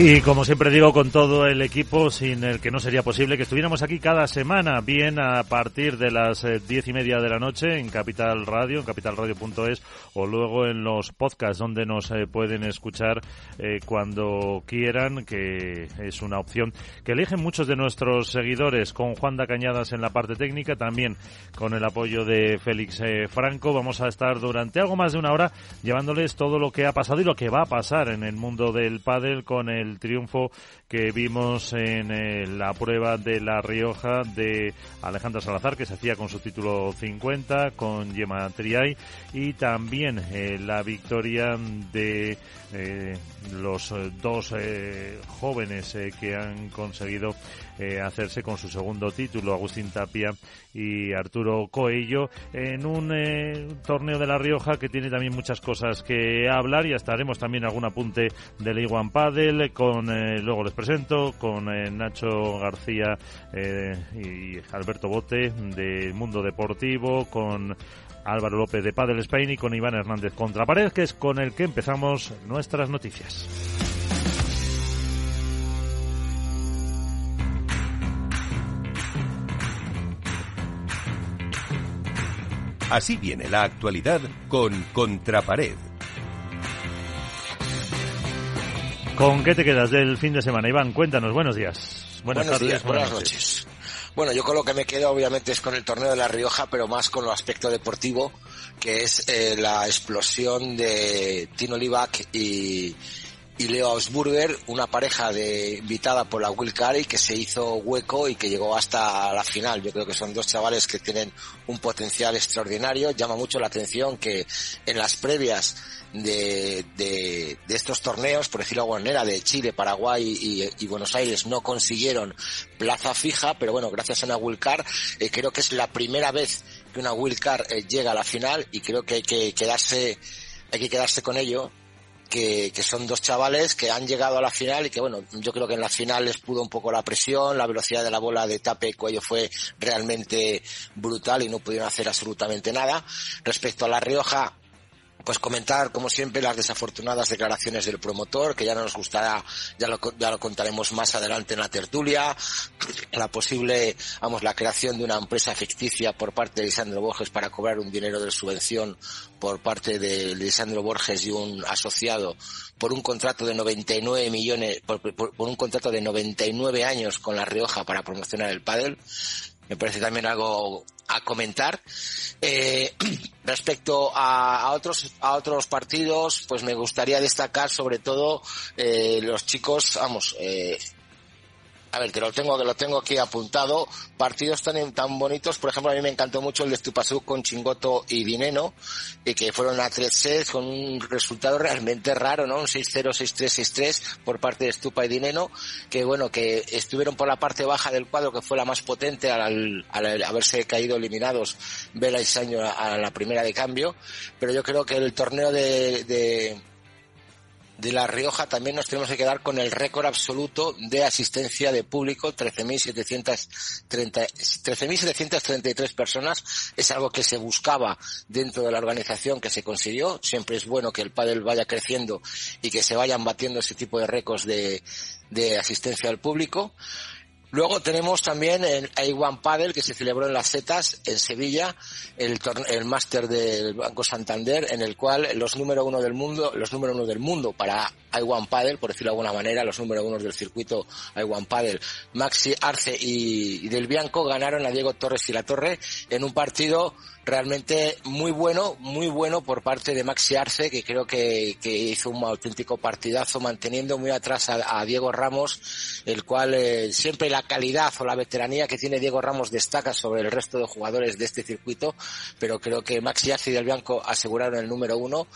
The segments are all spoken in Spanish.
Y como siempre digo, con todo el equipo, sin el que no sería posible que estuviéramos aquí cada semana, bien a partir de las eh, diez y media de la noche en Capital Radio, en capitalradio.es, o luego en los podcasts donde nos eh, pueden escuchar eh, cuando quieran, que es una opción que eligen muchos de nuestros seguidores, con Juan da Cañadas en la parte técnica, también con el apoyo de Félix Franco. Vamos a estar durante algo más de una hora llevándoles todo lo que ha pasado y lo que va a pasar en el mundo del pádel con el el triunfo que vimos en eh, la prueba de La Rioja de Alejandra Salazar, que se hacía con su título 50, con Gemma Triay, y también eh, la victoria de eh, los dos jóvenes que han conseguido hacerse con su segundo título, Agustín Tapia y Arturo Coello, en un torneo de La Rioja que tiene también muchas cosas que hablar y hasta haremos también algún apunte del Iguan Padel con, luego les presento, con eh, Nacho García eh, y Alberto Bote de Mundo Deportivo, con Álvaro López de Padel Spain y con Iván Hernández Contrapared, que es con el que empezamos nuestras noticias. Así viene la actualidad con Contrapared ¿Con qué te quedas del fin de semana, Iván? Cuéntanos, buenos días. Buenas tardes, buenas, noches. Bueno, yo con lo que me quedo obviamente es con el torneo de La Rioja, pero más con lo aspecto deportivo, que es eh, la explosión de Tino Libac y, y Leo Ausburger, una pareja de invitada por la Will Carey que se hizo hueco y que llegó hasta la final. Yo creo que son dos chavales que tienen un potencial extraordinario. Llama mucho la atención que en las previas de, de, estos torneos, por decirlo de alguna de Chile, Paraguay y, Buenos Aires no consiguieron plaza fija, pero bueno, gracias a una Will eh, creo que es la primera vez que una Will eh, llega a la final y creo que hay que quedarse hay que quedarse con ello que, que, son dos chavales que han llegado a la final y que bueno, yo creo que en la final les pudo un poco la presión, la velocidad de la bola de tape cuello fue realmente brutal y no pudieron hacer absolutamente nada. Respecto a La Rioja, pues comentar, como siempre, las desafortunadas declaraciones del promotor, que ya no nos gustará, ya lo, ya lo contaremos más adelante en la tertulia, la posible, vamos, la creación de una empresa ficticia por parte de Lisandro Borges para cobrar un dinero de subvención por parte de Lisandro Borges y un asociado por un contrato de 99 millones, por, por, un contrato de 99 años con La Rioja para promocionar el pádel. Me parece también algo a comentar. Eh, respecto a, a, otros a otros partidos, pues me gustaría destacar sobre todo eh, los chicos, vamos, eh, a ver, que lo tengo, que lo tengo aquí apuntado, partidos tan, tan bonitos, por ejemplo, a mí me encantó mucho el de Estupasú con Chingoto y Dineno, y que fueron a tres sets con un resultado realmente raro, ¿no? Un 6-0, 6-3, 6-3 por parte de Estupa y Dineno, que bueno, que estuvieron por la parte baja del cuadro, que fue la más potente al, al haberse caído eliminados Vela y Saño a, la primera de cambio, pero yo creo que el torneo de, de de La Rioja también nos tenemos que quedar con el récord absoluto de asistencia de público, 13.733 personas. Es algo que se buscaba dentro de la organización que se consiguió. Siempre es bueno que el pádel vaya creciendo y que se vayan batiendo ese tipo de récords de, de asistencia al público. Luego tenemos también el A1 Padel que se celebró en las Setas, en Sevilla, el, el máster del Banco Santander, en el cual los número uno del mundo, los número uno del mundo para I1 Padel, por decirlo de alguna manera, los número uno del circuito I1 Padel, Maxi Arce y, y Del Bianco ganaron a Diego Torres y la Torre en un partido realmente muy bueno, muy bueno por parte de Maxi Arce, que creo que, que hizo un auténtico partidazo, manteniendo muy atrás a, Diego Ramos, el cual eh, siempre la calidad o la veteranía que tiene Diego Ramos destaca sobre el resto de jugadores de este circuito, pero creo que Maxi Arce y Del Bianco aseguraron el número uno.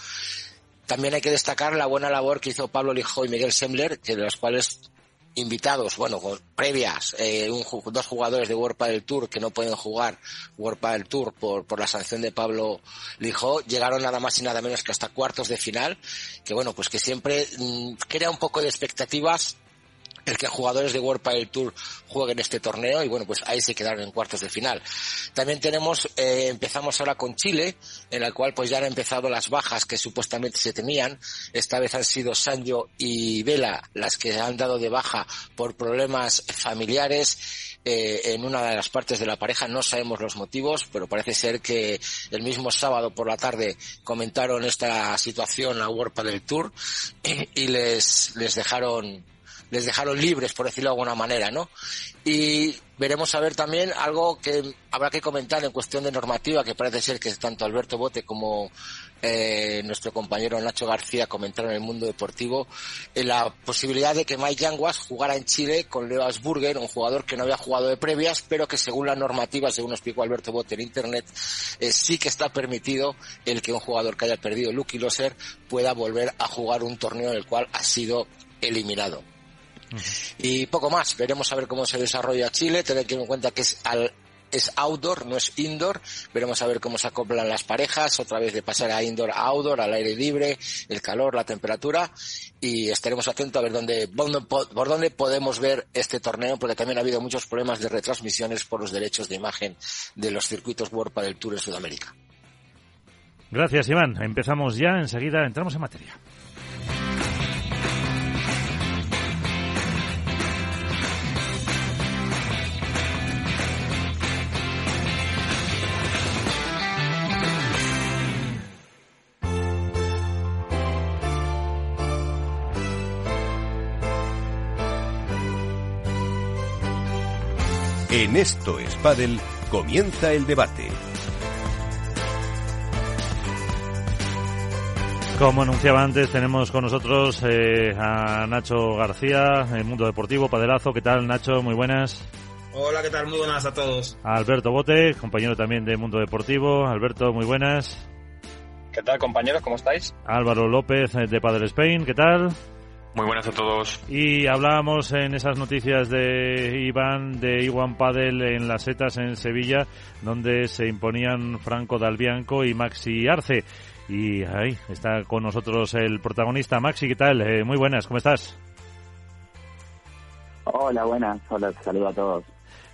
También hay que destacar la buena labor que hizo Pablo Lijó y Miguel Sembler, de los cuales invitados, bueno, con previas, eh, un, dos jugadores de World del Tour que no pueden jugar World del Tour por, por la sanción de Pablo Lijó, llegaron nada más y nada menos que hasta cuartos de final, que bueno, pues que siempre mmm, crea un poco de expectativas el que jugadores de World Padel Tour jueguen este torneo y bueno, pues ahí se quedaron en cuartos de final. También tenemos, eh, empezamos ahora con Chile, en la cual pues ya han empezado las bajas que supuestamente se tenían. Esta vez han sido Sanjo y Vela las que han dado de baja por problemas familiares. Eh, en una de las partes de la pareja no sabemos los motivos, pero parece ser que el mismo sábado por la tarde comentaron esta situación a World Padel Tour y les, les dejaron les dejaron libres, por decirlo de alguna manera, ¿no? Y veremos a ver también algo que habrá que comentar en cuestión de normativa, que parece ser que tanto Alberto Bote como eh, nuestro compañero Nacho García comentaron en el mundo deportivo, la posibilidad de que Mike Yanguas jugara en Chile con Leo Asburger, un jugador que no había jugado de previas, pero que según la normativa, según explicó Alberto Bote en Internet, eh, sí que está permitido el que un jugador que haya perdido Lucky Loser pueda volver a jugar un torneo en el cual ha sido eliminado. Y poco más, veremos a ver cómo se desarrolla Chile, tener que en cuenta que es al es outdoor, no es indoor. Veremos a ver cómo se acoplan las parejas, otra vez de pasar a indoor a outdoor, al aire libre, el calor, la temperatura. Y estaremos atentos a ver dónde, por dónde podemos ver este torneo, porque también ha habido muchos problemas de retransmisiones por los derechos de imagen de los circuitos World del Tour en Sudamérica. Gracias, Iván. Empezamos ya, enseguida entramos en materia. En Esto es Padel comienza el debate. Como anunciaba antes, tenemos con nosotros eh, a Nacho García, en Mundo Deportivo, Padelazo. ¿Qué tal, Nacho? Muy buenas. Hola, ¿qué tal? Muy buenas a todos. Alberto Bote, compañero también de Mundo Deportivo. Alberto, muy buenas. ¿Qué tal, compañeros? ¿Cómo estáis? Álvaro López, de Padel Spain. ¿Qué tal? Muy buenas a todos. Y hablábamos en esas noticias de Iván, de Iwan Padel en las setas en Sevilla, donde se imponían Franco Dalbianco y Maxi Arce. Y ahí está con nosotros el protagonista. Maxi, ¿qué tal? Eh, muy buenas, ¿cómo estás? Hola, buenas. Hola, saludo a todos.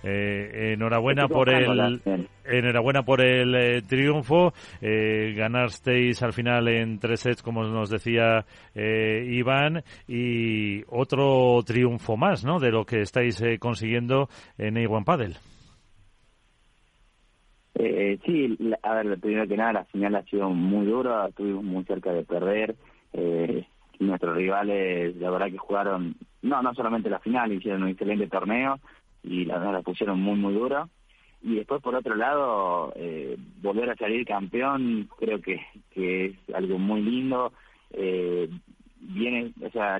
Eh, enhorabuena por el enhorabuena por el eh, triunfo. Eh, ganasteis al final en tres sets, como nos decía eh, Iván, y otro triunfo más, ¿no? De lo que estáis consiguiendo en A1 Padel. sí, a ver, primero que nada, la final ha sido muy dura, estuvimos muy cerca de perder. nuestros rivales, la verdad que jugaron, no, no solamente la final, hicieron un excelente torneo y la verdad la pusieron muy, muy dura. Y después, por otro lado, eh, volver a salir campeón creo que, que es algo muy lindo. Eh, viene, o sea,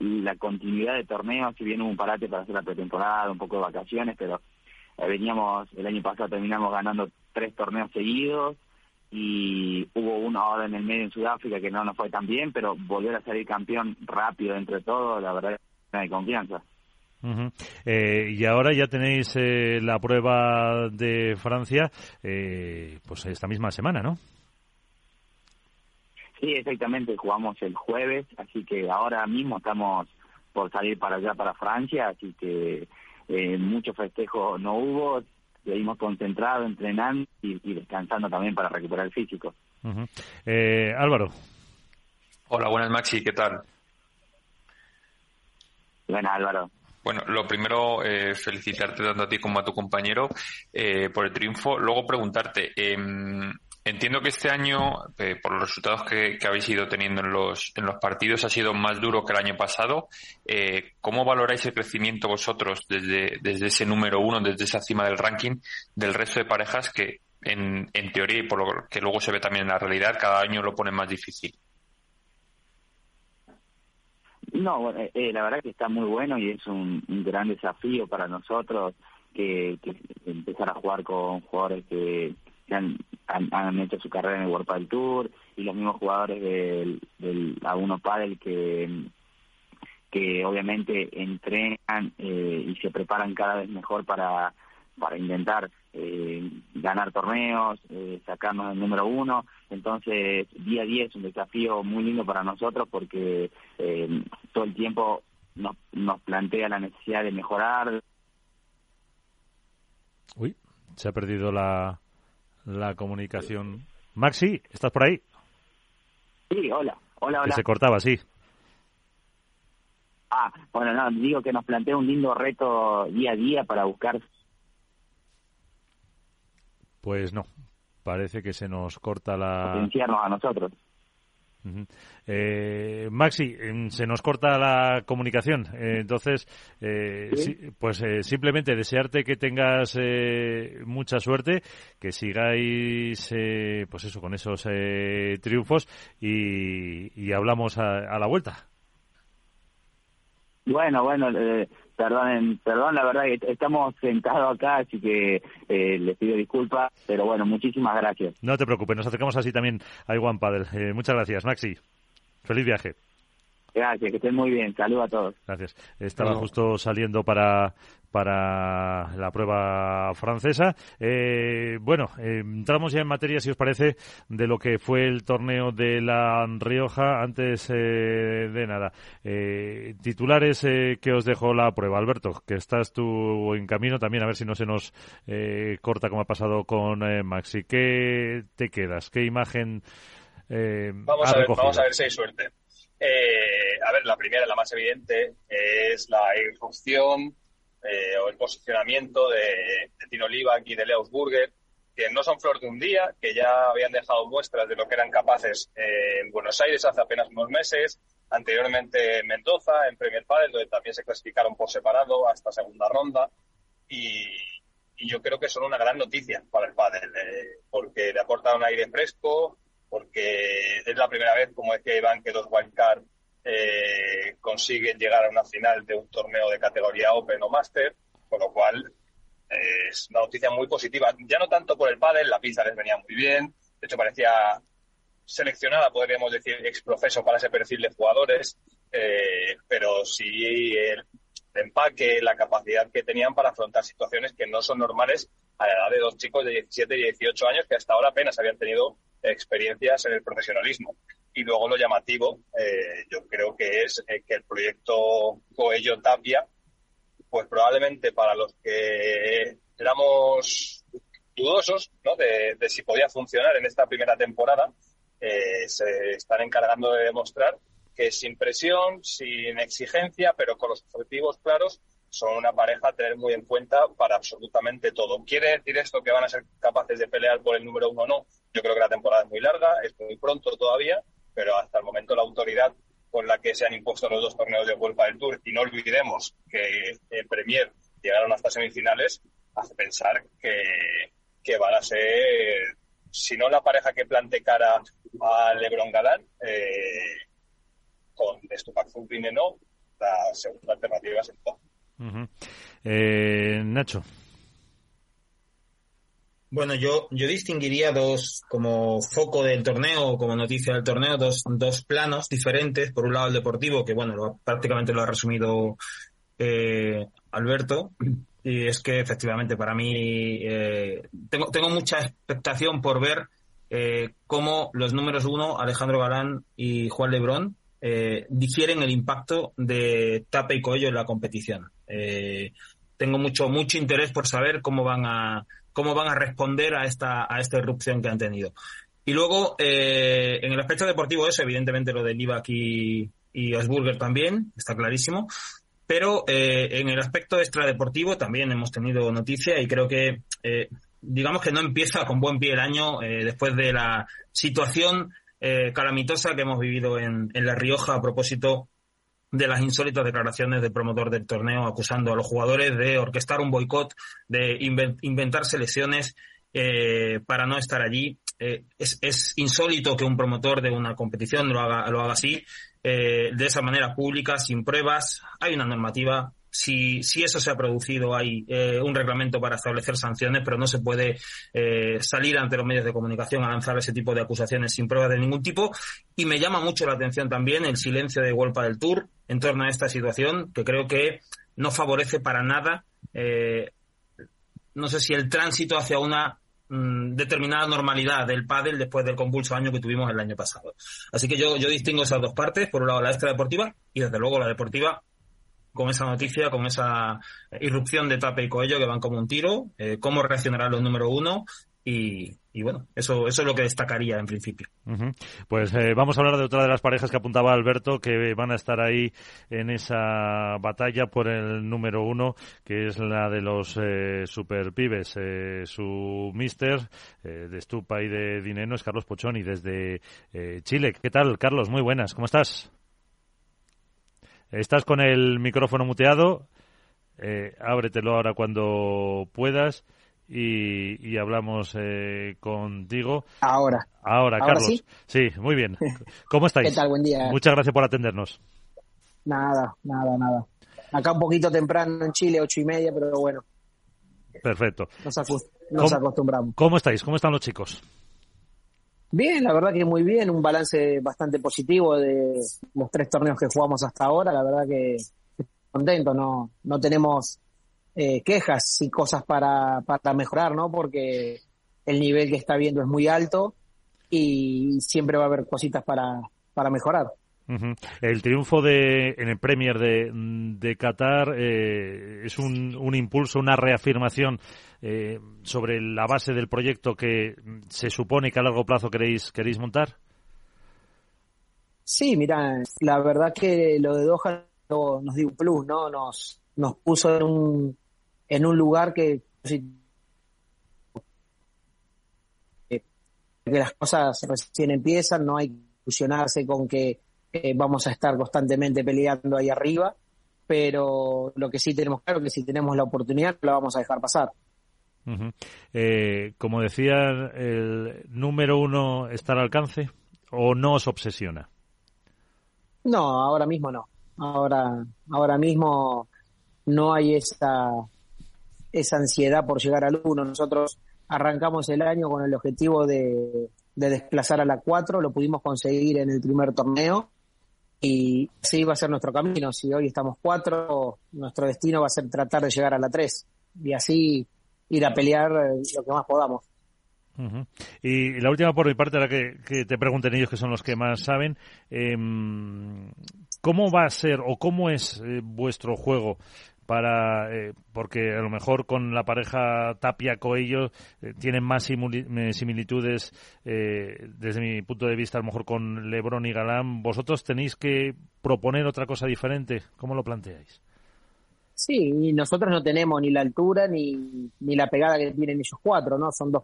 la continuidad de torneos, si bien hubo un parate para hacer la pretemporada, un poco de vacaciones, pero eh, veníamos, el año pasado terminamos ganando tres torneos seguidos y hubo uno ahora en el medio en Sudáfrica que no nos fue tan bien, pero volver a salir campeón rápido entre todos, la verdad, es de confianza eh, y ahora ya tenéis eh, la prueba de Francia, eh, pues esta misma semana, ¿no? Sí, exactamente. Jugamos el jueves, así que ahora mismo estamos por salir para allá, para Francia, así que eh, mucho festejo no hubo. Seguimos concentrados, entrenando y, descansando también para recuperar el físico. Álvaro. Hola, buenas Maxi, ¿qué tal? Buenas Álvaro. Bueno, lo primero, eh, felicitarte tanto a ti como a tu compañero eh, por el triunfo. Luego preguntarte, em, entiendo que este año, eh, por los resultados que, habéis ido teniendo en los, en los partidos, ha sido más duro que el año pasado. ¿Cómo valoráis el crecimiento vosotros desde, desde ese número uno, desde esa cima del ranking, del resto de parejas que en, en teoría y por lo que luego se ve también en la realidad, cada año lo pone más difícil? No, eh, eh, la verdad que está muy bueno y es un, gran desafío para nosotros que, empezar a jugar con jugadores que, han, han, hecho su carrera en el World Padel Tour y los mismos jugadores del, del A1 Padel que que obviamente entrenan eh, y se preparan cada vez mejor para para intentar eh, ganar torneos, eh, sacarnos el número uno. Entonces, día a día es un desafío muy lindo para nosotros porque eh, todo el tiempo nos, nos plantea la necesidad de mejorar. Uy, se ha perdido la, la comunicación. Maxi, ¿estás por ahí? Sí, hola, hola, hola. se cortaba, sí. Ah, bueno, no, digo que nos plantea un lindo reto día a día para buscar. Pues no, parece que se nos corta la. A nosotros. Eh, Maxi, se nos corta la comunicación, eh, entonces, eh, pues simplemente desearte que tengas mucha suerte, que sigáis, pues eso, con esos triunfos y, hablamos a, la vuelta. Bueno, bueno, perdón, perdón, la verdad que estamos sentados acá, así que les pido disculpas, pero bueno, muchísimas gracias. No te preocupes, nos acercamos así también a Iwan Padel. muchas gracias, Maxi. Feliz viaje. Gracias, que estén muy bien. Saludos a todos. Gracias. Estaba justo saliendo para, para la prueba francesa. Eh, bueno, eh, entramos ya en materia, si os parece, de lo que fue el torneo de la Rioja. Antes eh, de nada, titulares que os dejó la prueba. Alberto, que estás tú en camino también, a ver si no se nos corta como ha pasado con Maxi. ¿Qué te quedas? ¿Qué imagen eh, vamos, a ver, vamos a ver si hay suerte. Eh, a ver, la primera, la más evidente, es la irrupción eh, o el posicionamiento de, Tino Livac y de Leos Burger, que no son flor de un día, que ya habían dejado muestras de lo que eran capaces en Buenos Aires hace apenas unos meses, anteriormente en Mendoza, en Premier Padel, donde también se clasificaron por separado hasta segunda ronda, y, yo creo que son una gran noticia para el pádel, porque le aporta un aire fresco, porque es la primera vez, como decía Iván, que dos wildcard eh, consiguen llegar a una final de un torneo de categoría Open o Master, con lo cual eh, es una noticia muy positiva. Ya no tanto por el pádel, la pista les venía muy bien, de hecho parecía seleccionada, podríamos decir, exprofeso para ese perfil de jugadores, eh, pero sí el empaque, la capacidad que tenían para afrontar situaciones que no son normales a la edad de dos chicos de 17 y 18 años que hasta ahora apenas habían tenido experiencias en el profesionalismo. Y luego lo llamativo, eh, yo creo que es eh, que el proyecto Coello Tapia, pues probablemente para los que éramos dudosos ¿no? de, si podía funcionar en esta primera temporada, eh, se están encargando de demostrar que sin presión, sin exigencia, pero con los objetivos claros, son una pareja a tener muy en cuenta para absolutamente todo. ¿Quiere decir esto que van a ser capaces de pelear por el número uno o no? Yo creo que la temporada es muy larga, es muy pronto todavía, pero hasta el momento la autoridad con la que se han impuesto los dos torneos de Vuelta del Tour, y no olvidemos que en Premier llegaron hasta semifinales, hace pensar que, que van a ser, si no la pareja que plante cara a Lebron Galán, eh, con Stupak no, la segunda alternativa es el eh, Nacho. Bueno, yo, yo distinguiría dos, como foco del torneo, como noticia del torneo, dos, dos planos diferentes. Por un lado, el deportivo, que bueno, prácticamente lo ha resumido eh, Alberto. Y es que efectivamente para mí eh, tengo, tengo mucha expectación por ver eh, cómo los números uno, Alejandro Galán y Juan Lebrón, eh, difieren el impacto de Tape y Coello en la competición. Eh, tengo mucho mucho interés por saber cómo van a cómo van a responder a esta a esta irrupción que han tenido. Y luego eh, en el aspecto deportivo eso evidentemente lo de Livac y, y Osburger también está clarísimo. Pero en el aspecto extradeportivo también hemos tenido noticia y creo que digamos que no empieza con buen pie el año después de la situación eh, calamitosa que hemos vivido en, La Rioja a propósito de las insólitas declaraciones del promotor del torneo acusando a los jugadores de orquestar un boicot, de inventar selecciones eh, para no estar allí. Eh, es, insólito que un promotor de una competición lo haga, lo haga así, de esa manera pública, sin pruebas. Hay una normativa, si, si eso se ha producido, hay eh, un reglamento para establecer sanciones, pero no se puede eh, salir ante los medios de comunicación a lanzar ese tipo de acusaciones sin pruebas de ningún tipo. Y me llama mucho la atención también el silencio de Wolpa del Tour en torno a esta situación, que creo que no favorece para nada, eh, no sé si el tránsito hacia una mm, determinada normalidad del pádel después del convulso año que tuvimos el año pasado. Así que yo, yo distingo esas dos partes, por un lado la extra deportiva y desde luego la deportiva con esa noticia, con esa irrupción de Tape y Coello que van como un tiro, eh, cómo reaccionarán los número uno y, bueno, eso, eso es lo que destacaría en principio. Pues eh, vamos a hablar de otra de las parejas que apuntaba Alberto, que van a estar ahí en esa batalla por el número uno, que es la de los eh, super pibes. Eh, su mister de Estupa y de Dineno es Carlos Pochoni desde Chile. ¿Qué tal, Carlos? Muy buenas, ¿cómo estás? Estás con el micrófono muteado. ábretelo ahora cuando puedas y, hablamos eh, contigo. Ahora. Ahora, Carlos. Sí? muy bien. ¿Cómo estáis? ¿Qué tal? Buen día. Muchas gracias por atendernos. Nada, nada, nada. Acá un poquito temprano en Chile, ocho y media, pero bueno. Perfecto. Nos, acostumbramos. ¿Cómo estáis? ¿Cómo están los chicos? Bien, la verdad que muy bien, un balance bastante positivo de los tres torneos que jugamos hasta ahora, la verdad que contento, no, no tenemos eh, quejas y cosas para, para mejorar, ¿no? Porque el nivel que está viendo es muy alto y siempre va a haber cositas para, para mejorar. El triunfo de, en el Premier de, de Qatar eh, es un, un, impulso, una reafirmación eh, sobre la base del proyecto que se supone que a largo plazo queréis, queréis montar. Sí, mira, la verdad que lo de Doha nos dio un plus, ¿no? Nos, nos puso en un, en un lugar que, que las cosas recién empiezan, no hay que ilusionarse con que eh, vamos a estar constantemente peleando ahí arriba, pero lo que sí tenemos claro que si tenemos la oportunidad la vamos a dejar pasar. Eh, como decía, el número uno está al alcance o no os obsesiona. No, ahora mismo no. Ahora, ahora mismo no hay esa esa ansiedad por llegar al 1. Nosotros arrancamos el año con el objetivo de, desplazar a la 4, lo pudimos conseguir en el primer torneo y así va a ser nuestro camino. Si hoy estamos 4, nuestro destino va a ser tratar de llegar a la 3 y así ir a pelear lo que más podamos. Y la última por mi parte, era que, te pregunten ellos, que son los que más saben, em, ¿cómo va a ser o cómo es eh, vuestro juego para eh, porque a lo mejor con la pareja Tapia Coello eh, tienen más eh, similitudes desde mi punto de vista a lo mejor con Lebron y Galán vosotros tenéis que proponer otra cosa diferente cómo lo planteáis sí nosotros no tenemos ni la altura ni, ni la pegada que tienen ellos cuatro no son dos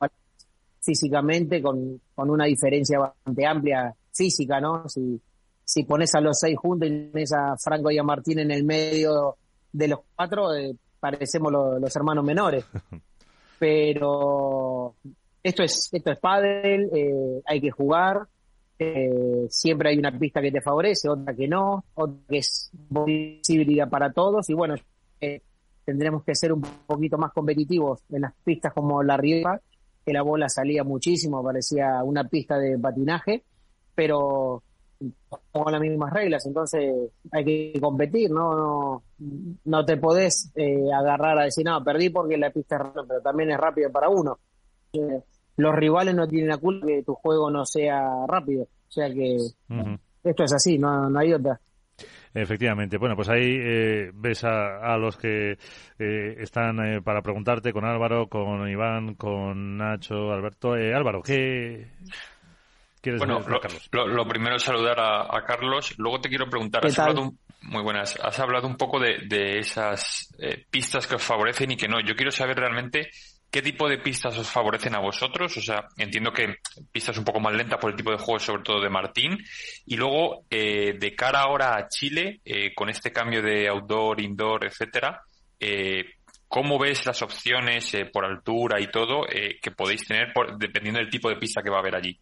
físicamente con, con una diferencia bastante amplia física no si si pones a los seis juntos y pones a Franco y a Martín en el medio de los cuatro eh, parecemos los hermanos menores. Pero esto es esto es pádel, eh, hay que jugar, eh, siempre hay una pista que te favorece, otra que no, otra que es posibilidad para todos y bueno, tendremos que ser un poquito más competitivos en las pistas como la Rioja, que la bola salía muchísimo, parecía una pista de patinaje, pero con las mismas reglas, entonces hay que competir, no no, no te podés eh, agarrar a decir, no, perdí porque la pista es rápida, pero también es rápida para uno. Eh, los rivales no tienen la culpa que tu juego no sea rápido, o sea que esto es así, no, no hay otra. Efectivamente. Bueno, pues ahí eh, ves a, los que están para preguntarte con Álvaro, con Iván, con Nacho, Alberto. Álvaro, ¿qué, bueno, lo, primero es saludar a, Carlos. Luego te quiero preguntar, has hablado, muy buenas, has hablado un poco de, esas eh, pistas que os favorecen y que no. Yo quiero saber realmente qué tipo de pistas os favorecen a vosotros. O sea, entiendo que pistas un poco más lentas por el tipo de juego, sobre todo de Martín. Y luego, eh, de cara ahora a Chile, eh, con este cambio de outdoor, indoor, etcétera, ¿Cómo ves las opciones por altura y todo que podéis tener dependiendo del tipo de pista que va a haber allí?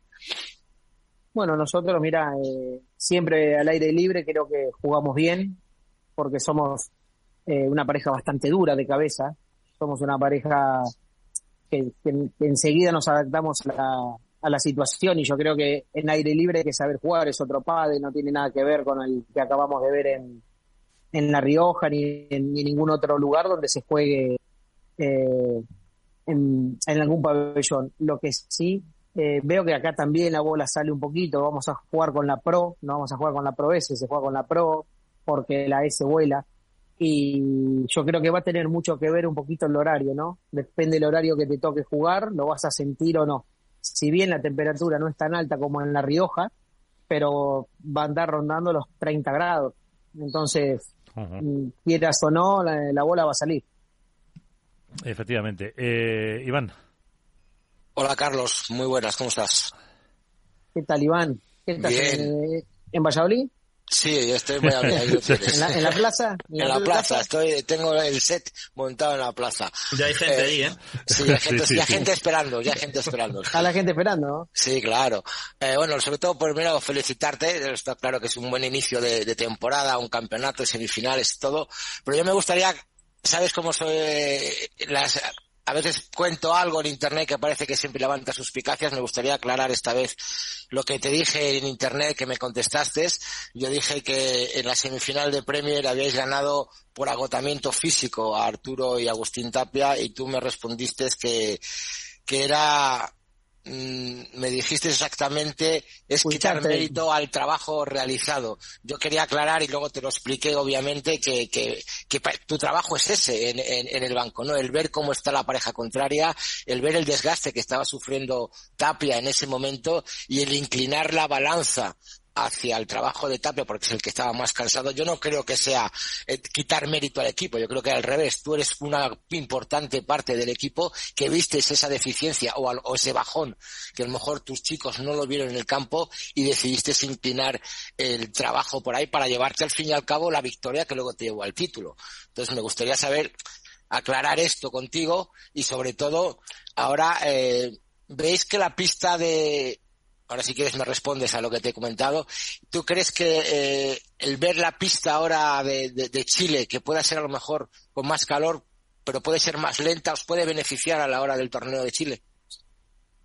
Bueno, nosotros, mira, eh, siempre al aire libre creo que jugamos bien, porque somos eh, una pareja bastante dura de cabeza, somos una pareja que, enseguida nos adaptamos a la, a la, situación y yo creo que en aire libre hay que saber jugar, es otro padre, no tiene nada que ver con el que acabamos de ver en, en La Rioja ni en ningún otro lugar donde se juegue eh, en, en algún pabellón. Lo que sí eh, veo que acá también la bola sale un poquito, vamos a jugar con la Pro, no vamos a jugar con la Pro S, se juega con la Pro porque la S vuela. Y yo creo que va a tener mucho que ver un poquito el horario, ¿no? Depende del horario que te toque jugar, lo vas a sentir o no. Si bien la temperatura no es tan alta como en La Rioja, pero va a andar rondando los 30 grados. Entonces, mm, quieras o no, la, bola va a salir. Efectivamente. Eh, Iván. Hola Carlos, muy buenas, ¿cómo estás? ¿Qué tal Iván? ¿Qué tal en, en Valladolid? Sí, yo estoy muy ahí ¿En, la, ¿En, la, plaza? En, la, plaza, estoy, tengo el set montado en la plaza. Ya hay gente ahí, ¿eh? Sí, hay gente, ya gente esperando, ya hay gente esperando. A la gente esperando, Sí, claro. Eh, bueno, sobre todo, primero, felicitarte, está claro que es un buen inicio de, de temporada, un campeonato, semifinales, todo, pero yo me gustaría, ¿sabes cómo soy las a veces cuento algo en internet que parece que siempre levanta suspicacias. Me gustaría aclarar esta vez lo que te dije en internet que me contestaste. Yo dije que en la semifinal de Premier habíais ganado por agotamiento físico a Arturo y Agustín Tapia y tú me respondiste que, que era me dijiste exactamente es quitar mérito al trabajo realizado. Yo quería aclarar y luego te lo expliqué obviamente que, que, que tu trabajo es ese en, en, el banco, ¿no? El ver cómo está la pareja contraria, el ver el desgaste que estaba sufriendo Tapia en ese momento y el inclinar la balanza hacia el trabajo de Tapia porque es el que estaba más cansado, yo no creo que sea eh, quitar mérito al equipo, yo creo que al revés, tú eres una importante parte del equipo que vistes esa deficiencia o, ese bajón que a lo mejor tus chicos no lo vieron en el campo y decidiste inclinar el trabajo por ahí para llevarte al fin y al cabo la victoria que luego te llevó al título. Entonces me gustaría saber, aclarar esto contigo y sobre todo ahora eh, veis que la pista de ahora si quieres me respondes a lo que te he comentado. ¿Tú crees que eh, el ver la pista ahora de, Chile, que pueda ser a lo mejor con más calor, pero puede ser más lenta, os puede beneficiar a la hora del torneo de Chile?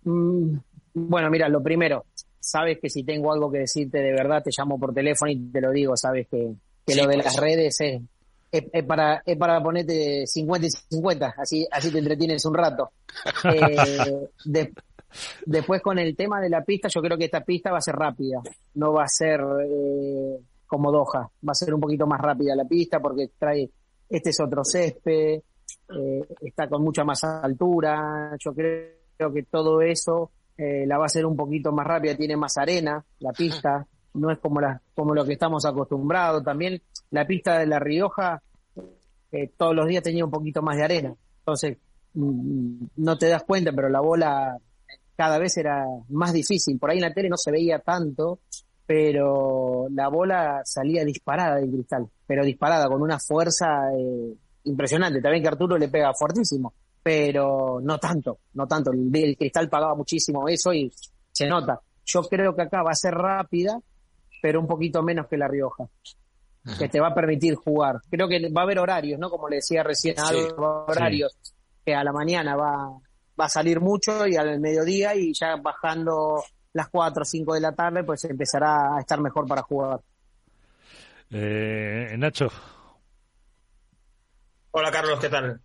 Mm, bueno, mira, lo primero, sabes que si tengo algo que decirte de verdad, te llamo por teléfono y te lo digo, sabes que, lo de las redes es, es, para, es para ponerte 50 y 50, así, así te entretienes un rato. Eh, Después con el tema de la pista, yo creo que esta pista va a ser rápida, no va a ser eh, como Doha, va a ser un poquito más rápida la pista porque trae, este es otro césped, eh, está con mucha más altura, yo creo que todo eso eh, la va a hacer un poquito más rápida, tiene más arena la pista, no es como, la, como lo que estamos acostumbrados, también la pista de La Rioja todos los días tenía un poquito más de arena, entonces mm, no te das cuenta, pero la bola cada vez era más difícil. Por ahí en la tele no se veía tanto, pero la bola salía disparada del cristal, pero disparada con una fuerza eh, impresionante. También que Arturo le pega fuertísimo, pero no tanto, no tanto. El, cristal pagaba muchísimo eso y se nota. Yo creo que acá va a ser rápida, pero un poquito menos que La Rioja, que te va a permitir jugar. Creo que va a haber horarios, ¿no? Como le decía recién, horarios que a la mañana va, va a salir mucho y al mediodía y ya bajando las 4 o 5 de la tarde pues empezará a estar mejor para jugar. Eh, Nacho. Hola Carlos, ¿qué tal?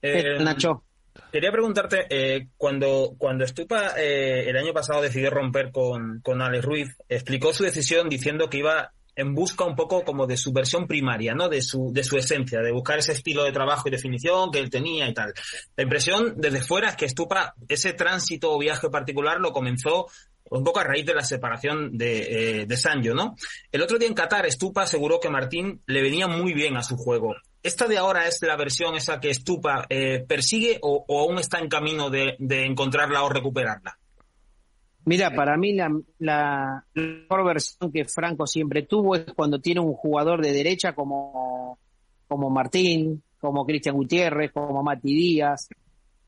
Eh, Nacho. Quería preguntarte, eh, cuando, cuando Estupa eh, el año pasado decidió romper con, con Alex Ruiz, explicó su decisión diciendo que iba en busca un poco como de su versión primaria, ¿no? De su, de su esencia, de buscar ese estilo de trabajo y definición que él tenía y tal. La impresión desde fuera es que Stupa, ese tránsito o viaje particular lo comenzó un poco a raíz de la separación de, eh, de Sancho, ¿no? El otro día en Qatar, Stupa aseguró que Martín le venía muy bien a su juego. ¿Esta de ahora es la versión esa que Stupa eh, persigue o, o, aún está en camino de, de encontrarla o recuperarla? Mira, para mí la, la, mejor versión que Franco siempre tuvo es cuando tiene un jugador de derecha como, como Martín, como Cristian Gutiérrez, como Mati Díaz,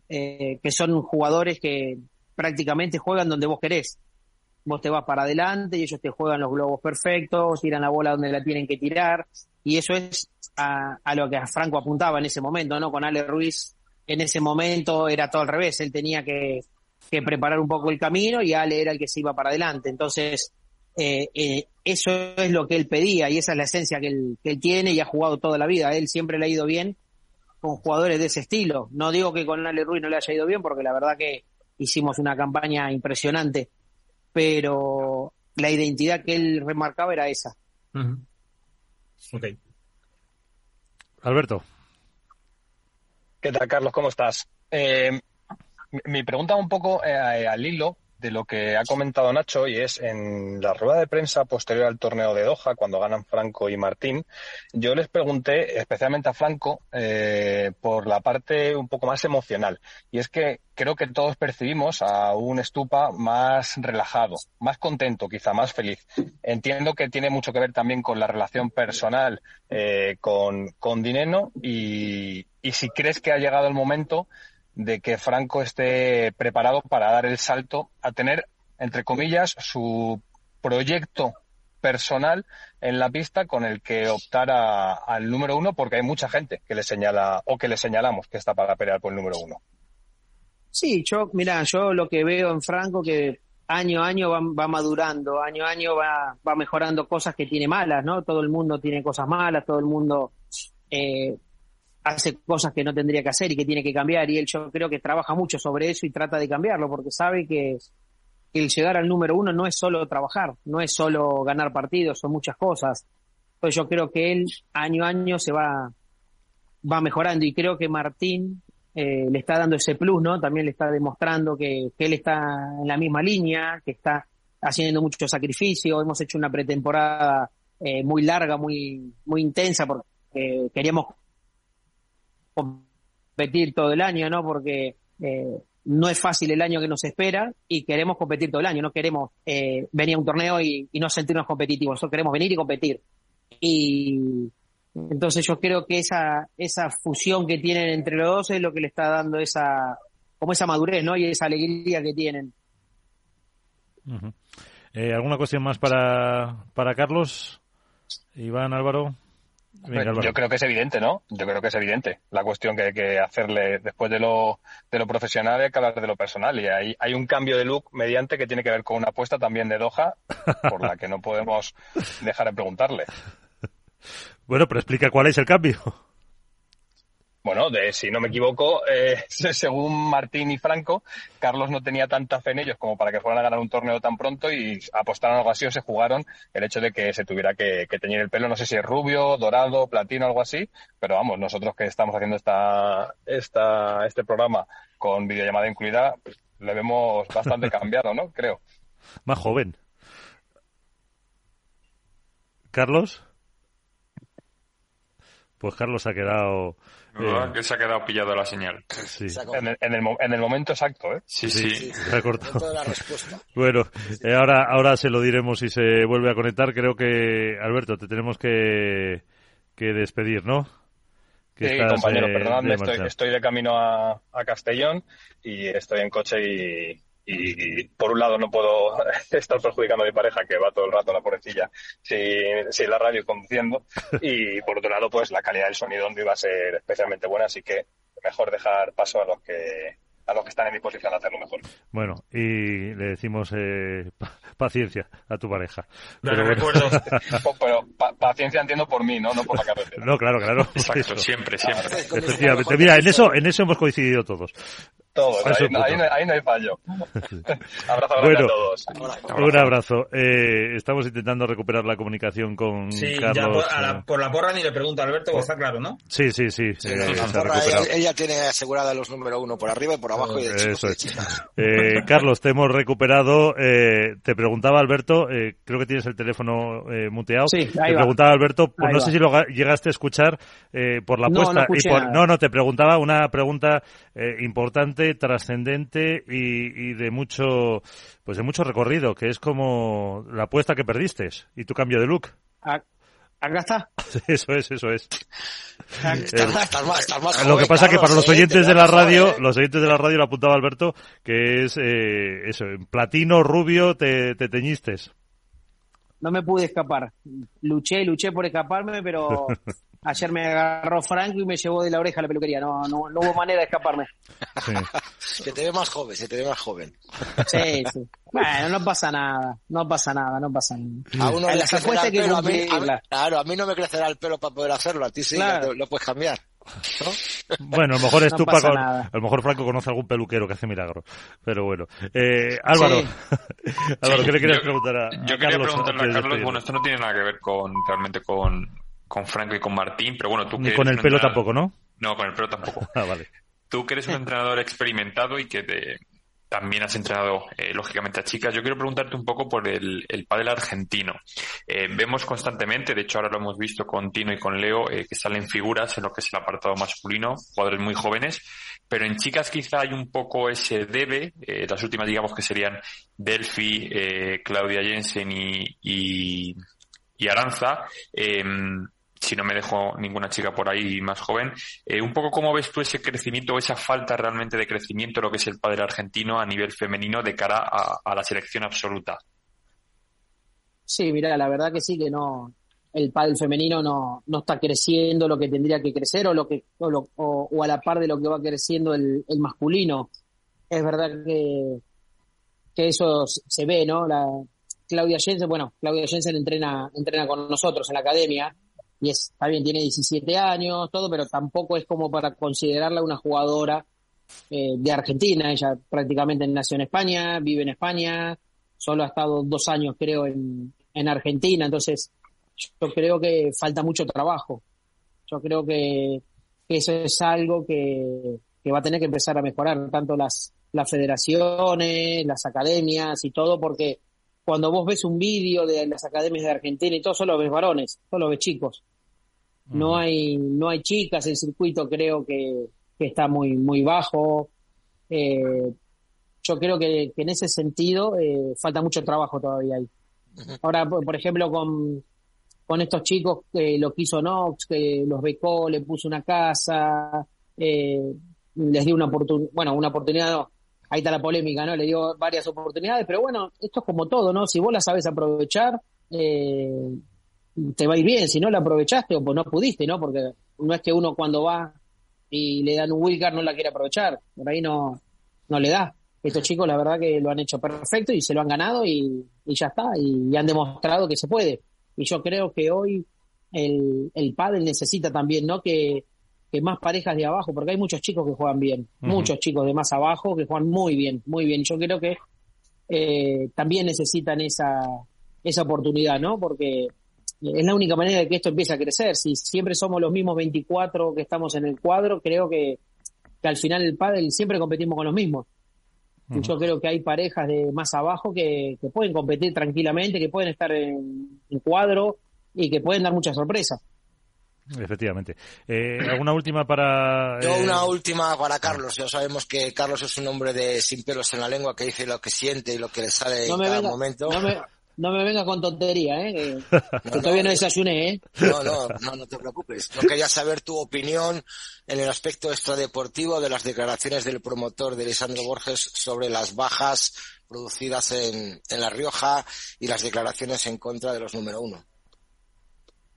eh, que son jugadores que prácticamente juegan donde vos querés. Vos te vas para adelante y ellos te juegan los globos perfectos, tiran la bola donde la tienen que tirar, y eso es a, a lo que Franco apuntaba en ese momento, ¿no? Con Ale Ruiz en ese momento era todo al revés, él tenía que que preparar un poco el camino y Ale era el que se iba para adelante. Entonces, eh, eh, eso es lo que él pedía y esa es la esencia que él, que él tiene y ha jugado toda la vida. él siempre le ha ido bien con jugadores de ese estilo. No digo que con Ale Ruiz no le haya ido bien porque la verdad que hicimos una campaña impresionante, pero la identidad que él remarcaba era esa. Alberto. ¿Qué tal, Carlos? ¿Cómo estás? Eh, mi pregunta un poco eh, al hilo de lo que ha comentado Nacho y es en la rueda de prensa posterior al torneo de Doha, cuando ganan Franco y Martín, yo les pregunté especialmente a Franco eh, por la parte un poco más emocional. Y es que creo que todos percibimos a un Estupa más relajado, más contento, quizá más feliz. Entiendo que tiene mucho que ver también con la relación personal eh, con, con Dineno y si crees que ha llegado el momento de que Franco esté preparado para dar el salto a tener, entre comillas, su proyecto personal en la pista con el que optara al número uno, porque hay mucha gente que le señala o que le señalamos que está para pelear por el número uno. Sí, yo, mira, yo lo que veo en Franco que año a año va, madurando, año a año va, va mejorando cosas que tiene malas, ¿no? Todo el mundo tiene cosas malas, todo el mundo eh, hace cosas que no tendría que hacer y que tiene que cambiar y él yo creo que trabaja mucho sobre eso y trata de cambiarlo porque sabe que el llegar al número uno no es solo trabajar, no es solo ganar partidos, son muchas cosas. Pues yo creo que él año a año se va, va mejorando y creo que Martín eh, le está dando ese plus, ¿no? También le está demostrando que, él está en la misma línea, que está haciendo mucho sacrificio. Hemos hecho una pretemporada eh, muy larga, muy, muy intensa porque queríamos competir todo el año, ¿no? Porque eh, no es fácil el año que nos espera y queremos competir todo el año. No queremos eh, venir a un torneo y, no sentirnos competitivos. Nosotros queremos venir y competir. Y entonces yo creo que esa, esa fusión que tienen entre los dos es lo que le está dando esa, como esa madurez, ¿no? Y esa alegría que tienen. Eh, ¿Alguna cuestión más para, para Carlos? Iván, Álvaro yo creo que es evidente, ¿no? Yo creo que es evidente. La cuestión que hay que hacerle después de lo, de lo profesional hay que hablar de lo personal. Y hay, hay un cambio de look mediante que tiene que ver con una apuesta también de Doha, por la que no podemos dejar de preguntarle. Bueno, pero explica cuál es el cambio. Bueno, de, si no me equivoco, eh, según Martín y Franco, Carlos no tenía tanta fe en ellos como para que fueran a ganar un torneo tan pronto y apostaron algo así o se jugaron el hecho de que se tuviera que, teñir el pelo, no sé si es rubio, dorado, platino, algo así, pero vamos, nosotros que estamos haciendo esta, esta, este programa con videollamada incluida, le vemos bastante cambiado, ¿no? Creo. Más joven. Carlos. Pues Carlos ha quedado ¿verdad? Que se ha quedado pillado la señal. Sí. En, el, en, el, momento exacto, ¿eh? Sí, sí. Se ha cortado. Bueno, eh, ahora, ahora se lo diremos si se vuelve a conectar. Creo que, Alberto, te tenemos que, que despedir, ¿no? sí, compañero, eh, perdonadme, estoy, estoy, de camino a, a Castellón y estoy en coche y, y por un lado no puedo estar perjudicando a mi pareja que va todo el rato la pobrecilla sin, sin la radio conduciendo y por otro lado pues la calidad del sonido no iba a ser especialmente buena así que mejor dejar paso a los que a los que están en disposición de hacerlo mejor. Bueno, y le decimos eh, paciencia a tu pareja. Pero, recuerdo. pero paciencia entiendo por mí, ¿no? No por la carretera. No, claro, claro. Exacto, siempre, siempre. Efectivamente. Mira, en eso, en eso hemos coincidido todos. Todos, ahí, no, ahí, no, hay fallo. abrazo bueno, a todos. Un abrazo. Eh, estamos intentando recuperar la comunicación con sí, Carlos. Ya por, por, la porra ni le pregunto a Alberto, está claro, ¿no? Sí, sí, sí. sí eh, ella, tiene asegurada los número uno por arriba y por abajo y de Eso es. Eh, Carlos, te hemos recuperado. Eh, te preguntaba Alberto, eh, creo que tienes el teléfono eh, muteado. Sí, te preguntaba Alberto, pues no sé si lo llegaste a escuchar eh, por la apuesta. No, y por, no, no, te preguntaba una pregunta importante trascendente y, de mucho, pues de mucho recorrido, que es como la apuesta que perdiste y tu cambio de look. Acá está. Eso es, eso es. lo que pasa que para los oyentes de la radio, los oyentes de la radio lo apuntaba Alberto, que es eh, eso, en platino rubio te, te teñiste. No me pude escapar. Luché, luché por escaparme, pero Ayer me agarró Franco y me llevó de la oreja a la peluquería. No, no, no hubo manera de escaparme. se te ve más joven, se te ve más joven. Sí, sí. Bueno, no pasa nada, no pasa nada, no pasa nada. A uno le crecerá el pelo, a mí, claro, a mí no me crecerá el pelo para poder hacerlo, a ti sí, lo, puedes cambiar. Bueno, a lo mejor es a lo mejor Franco conoce algún peluquero que hace milagros, pero bueno. Eh, Álvaro, Álvaro, ¿qué le querías preguntar a, Yo quería preguntarle a Carlos, bueno, esto no tiene nada que ver con realmente con con Franco y con Martín, pero bueno, tú Ni con el pelo tampoco, ¿no? No, con el pelo tampoco. ah, vale. Tú que eres un entrenador experimentado y que te, también has entrenado, eh, lógicamente, a chicas. Yo quiero preguntarte un poco por el, el pádel argentino. Eh, vemos constantemente, de hecho ahora lo hemos visto con Tino y con Leo, eh, que salen figuras en lo que es el apartado masculino, jugadores muy jóvenes, pero en chicas quizá hay un poco ese debe, las últimas digamos que serían Delphi, Claudia Jensen y, y, y Aranza si no me dejo ninguna chica por ahí más joven. Eh, un poco cómo ves tú ese crecimiento, esa falta realmente de crecimiento, lo que es el padre argentino a nivel femenino de cara a, la selección absoluta. Sí, mira, la verdad que sí que no, el pádel femenino no, no está creciendo lo que tendría que crecer o lo que o, a la par de lo que va creciendo el, el masculino. Es verdad que, que eso se ve, ¿no? La, Claudia Jensen, bueno, Claudia Jensen entrena, entrena con nosotros en la academia y es, está bien, tiene 17 años, todo, pero tampoco es como para considerarla una jugadora eh, de Argentina. Ella prácticamente nació en España, vive en España, solo ha estado dos años, creo, en, en Argentina. Entonces, yo creo que falta mucho trabajo. Yo creo que, eso es algo que, que, va a tener que empezar a mejorar, tanto las, las federaciones, las academias y todo, porque cuando vos ves un vídeo de las academias de Argentina y todo, solo ves varones, solo ves chicos. No hay, no hay chicas, el circuito creo que, está muy, muy bajo. Eh, yo creo que, en ese sentido eh, falta mucho trabajo todavía ahí. Ahora, por, ejemplo, con, con estos chicos que lo quiso Nox, que los becó, le puso una casa, eh, les dio una oportunidad, bueno, una oportunidad, ahí está la polémica, ¿no? Le dio varias oportunidades, pero bueno, esto es como todo, ¿no? Si vos la sabes aprovechar, eh, te va a ir bien, si no la aprovechaste o pues no pudiste, ¿no? Porque no es que uno cuando va y le dan un Wilcar no la quiere aprovechar, por ahí no, no le da. Estos chicos la verdad que lo han hecho perfecto y se lo han ganado y, ya está, y, han demostrado que se puede. Y yo creo que hoy el, el pádel necesita también, ¿no? Que, que más parejas de abajo, porque hay muchos chicos que juegan bien, muchos chicos de más abajo que juegan muy bien, muy bien. Yo creo que eh, también necesitan esa, esa oportunidad, ¿no? Porque es la única manera de que esto empiece a crecer. Si siempre somos los mismos 24 que estamos en el cuadro, creo que, al final el pádel siempre competimos con los mismos. Yo creo que hay parejas de más abajo que, pueden competir tranquilamente, que pueden estar en, cuadro y que pueden dar muchas sorpresas. Efectivamente. Eh, ¿Alguna última para...? Yo una eh, última para Carlos. Ya sabemos que Carlos es un hombre de sin pelos en la lengua que dice lo que siente y lo que le sale en cada momento. No me venga con tontería, ¿eh? Que, todavía no desayuné, ¿eh? No, no, no, no te preocupes. No quería saber tu opinión en el aspecto extradeportivo de las declaraciones del promotor de Lisandro Borges sobre las bajas producidas en, en La Rioja y las declaraciones en contra de los número uno.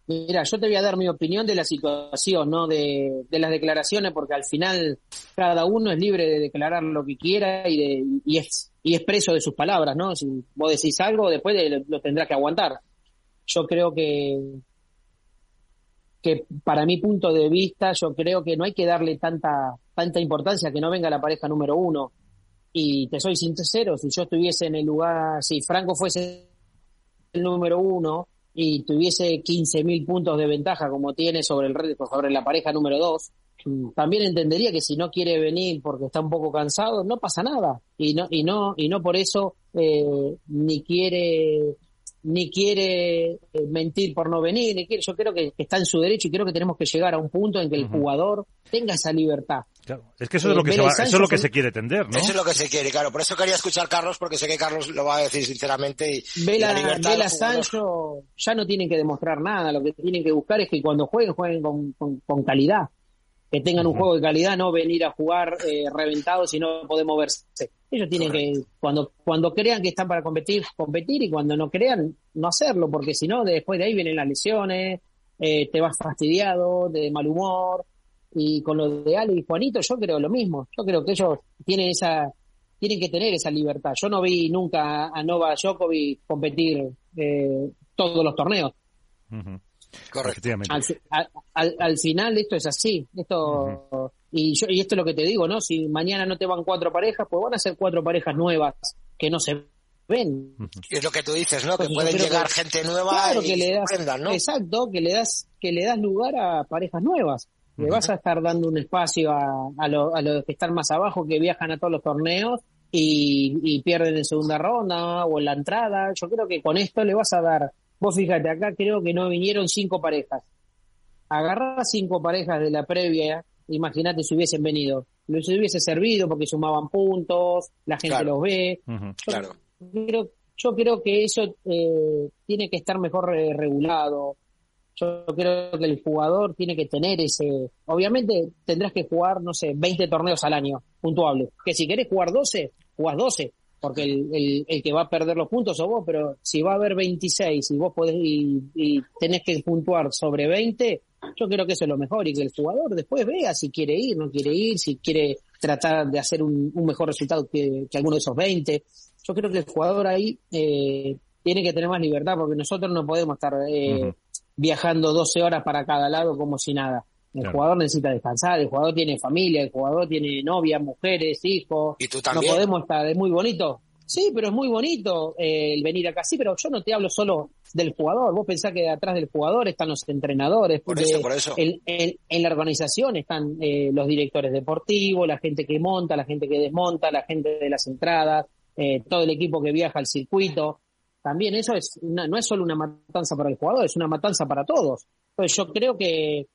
Mira, yo te voy a dar mi opinión de la situación, ¿no? De, las declaraciones, porque al final cada uno es libre de declarar lo que quiera y, de, y, es, y es preso de sus palabras, ¿no? Si vos decís algo, después lo, tendrás que aguantar. Yo creo que, que para mi punto de vista, yo creo que no hay que darle tanta, tanta importancia que no venga la pareja número uno. Y te soy sincero, si yo estuviese en el lugar, si Franco fuese el número uno, y tuviese 15.000 puntos de ventaja como tiene sobre el sobre la pareja número 2, también entendería que si no quiere venir porque está un poco cansado, no pasa nada. Y no, y no, y no por eso eh, ni quiere ni quiere eh, mentir por no venir, ni quiere, yo creo que, está en su derecho y creo que tenemos que llegar a un punto en que el jugador tenga esa libertad. Claro, es que eso es lo que, se, eso es lo que se quiere tender, ¿no? Eso es lo que se quiere, claro. Por eso quería escuchar a Carlos, porque sé que Carlos lo va a decir sinceramente. Y, Vela, Vela Sancho ya no tienen que demostrar nada, lo que tienen que buscar es que cuando jueguen, jueguen con, con, calidad. Que tengan un juego de calidad, no venir a jugar eh, reventados y no poder moverse. Ellos tienen que, cuando, cuando crean que están para competir, competir y cuando no crean, no hacerlo, porque si no, después de ahí vienen las lesiones, eh, te vas fastidiado, de mal humor, y con lo de Ale y Juanito, yo creo lo mismo. Yo creo que ellos tienen esa, tienen que tener esa libertad. Yo no vi nunca a Nova Djokovic competir eh, todos los torneos. Correcto. Al, al, final esto es así. Esto y yo y esto es lo que te digo, ¿no? Si mañana no te van cuatro parejas, pues van a ser cuatro parejas nuevas que no se ven. Es lo que tú dices, ¿no? que pueden llegar gente nueva y que le das, Exacto, que le das que le das lugar a parejas nuevas. Le vas a estar dando un espacio a, a, a los que están más abajo, que viajan a todos los torneos y, y pierden en segunda ronda o en la entrada. Yo creo que con esto le vas a dar. Vos fíjate, acá creo que no vinieron cinco parejas. Agarrar cinco parejas de la previa, imagínate si hubiesen venido. Les hubiese servido porque sumaban puntos, la gente los ve. claro. Creo, yo creo que eso eh, tiene que estar mejor eh, regulado. Yo creo que el jugador tiene que tener ese. Obviamente tendrás que jugar, no sé, 20 torneos al año, puntuable. Que si querés jugar 12, jugás 12, porque el, el, que va a perder los puntos sos vos, pero si va a haber 26 y vos podés y, y tenés que puntuar sobre 20, yo creo que eso es lo mejor y que el jugador después vea si quiere ir, no quiere ir, si quiere tratar de hacer un, mejor resultado que, alguno de esos 20. Yo creo que el jugador ahí eh, tiene que tener más libertad porque nosotros no podemos estar eh, viajando 12 horas para cada lado como si nada. El jugador necesita descansar, el jugador tiene familia, el jugador tiene novia, mujeres, hijos. ¿Y tú también? No podemos estar, es muy bonito. Sí, pero es muy bonito eh, el venir acá. Sí, pero yo no te hablo solo del jugador. Vos pensás que detrás del jugador están los entrenadores. Por eso, por eso. En, la organización están eh, los directores deportivos, la gente que monta, la gente que desmonta, la gente de las entradas, eh, todo el equipo que viaja al circuito también eso es no es solo una matanza para el jugador, es una matanza para todos. Entonces yo creo que,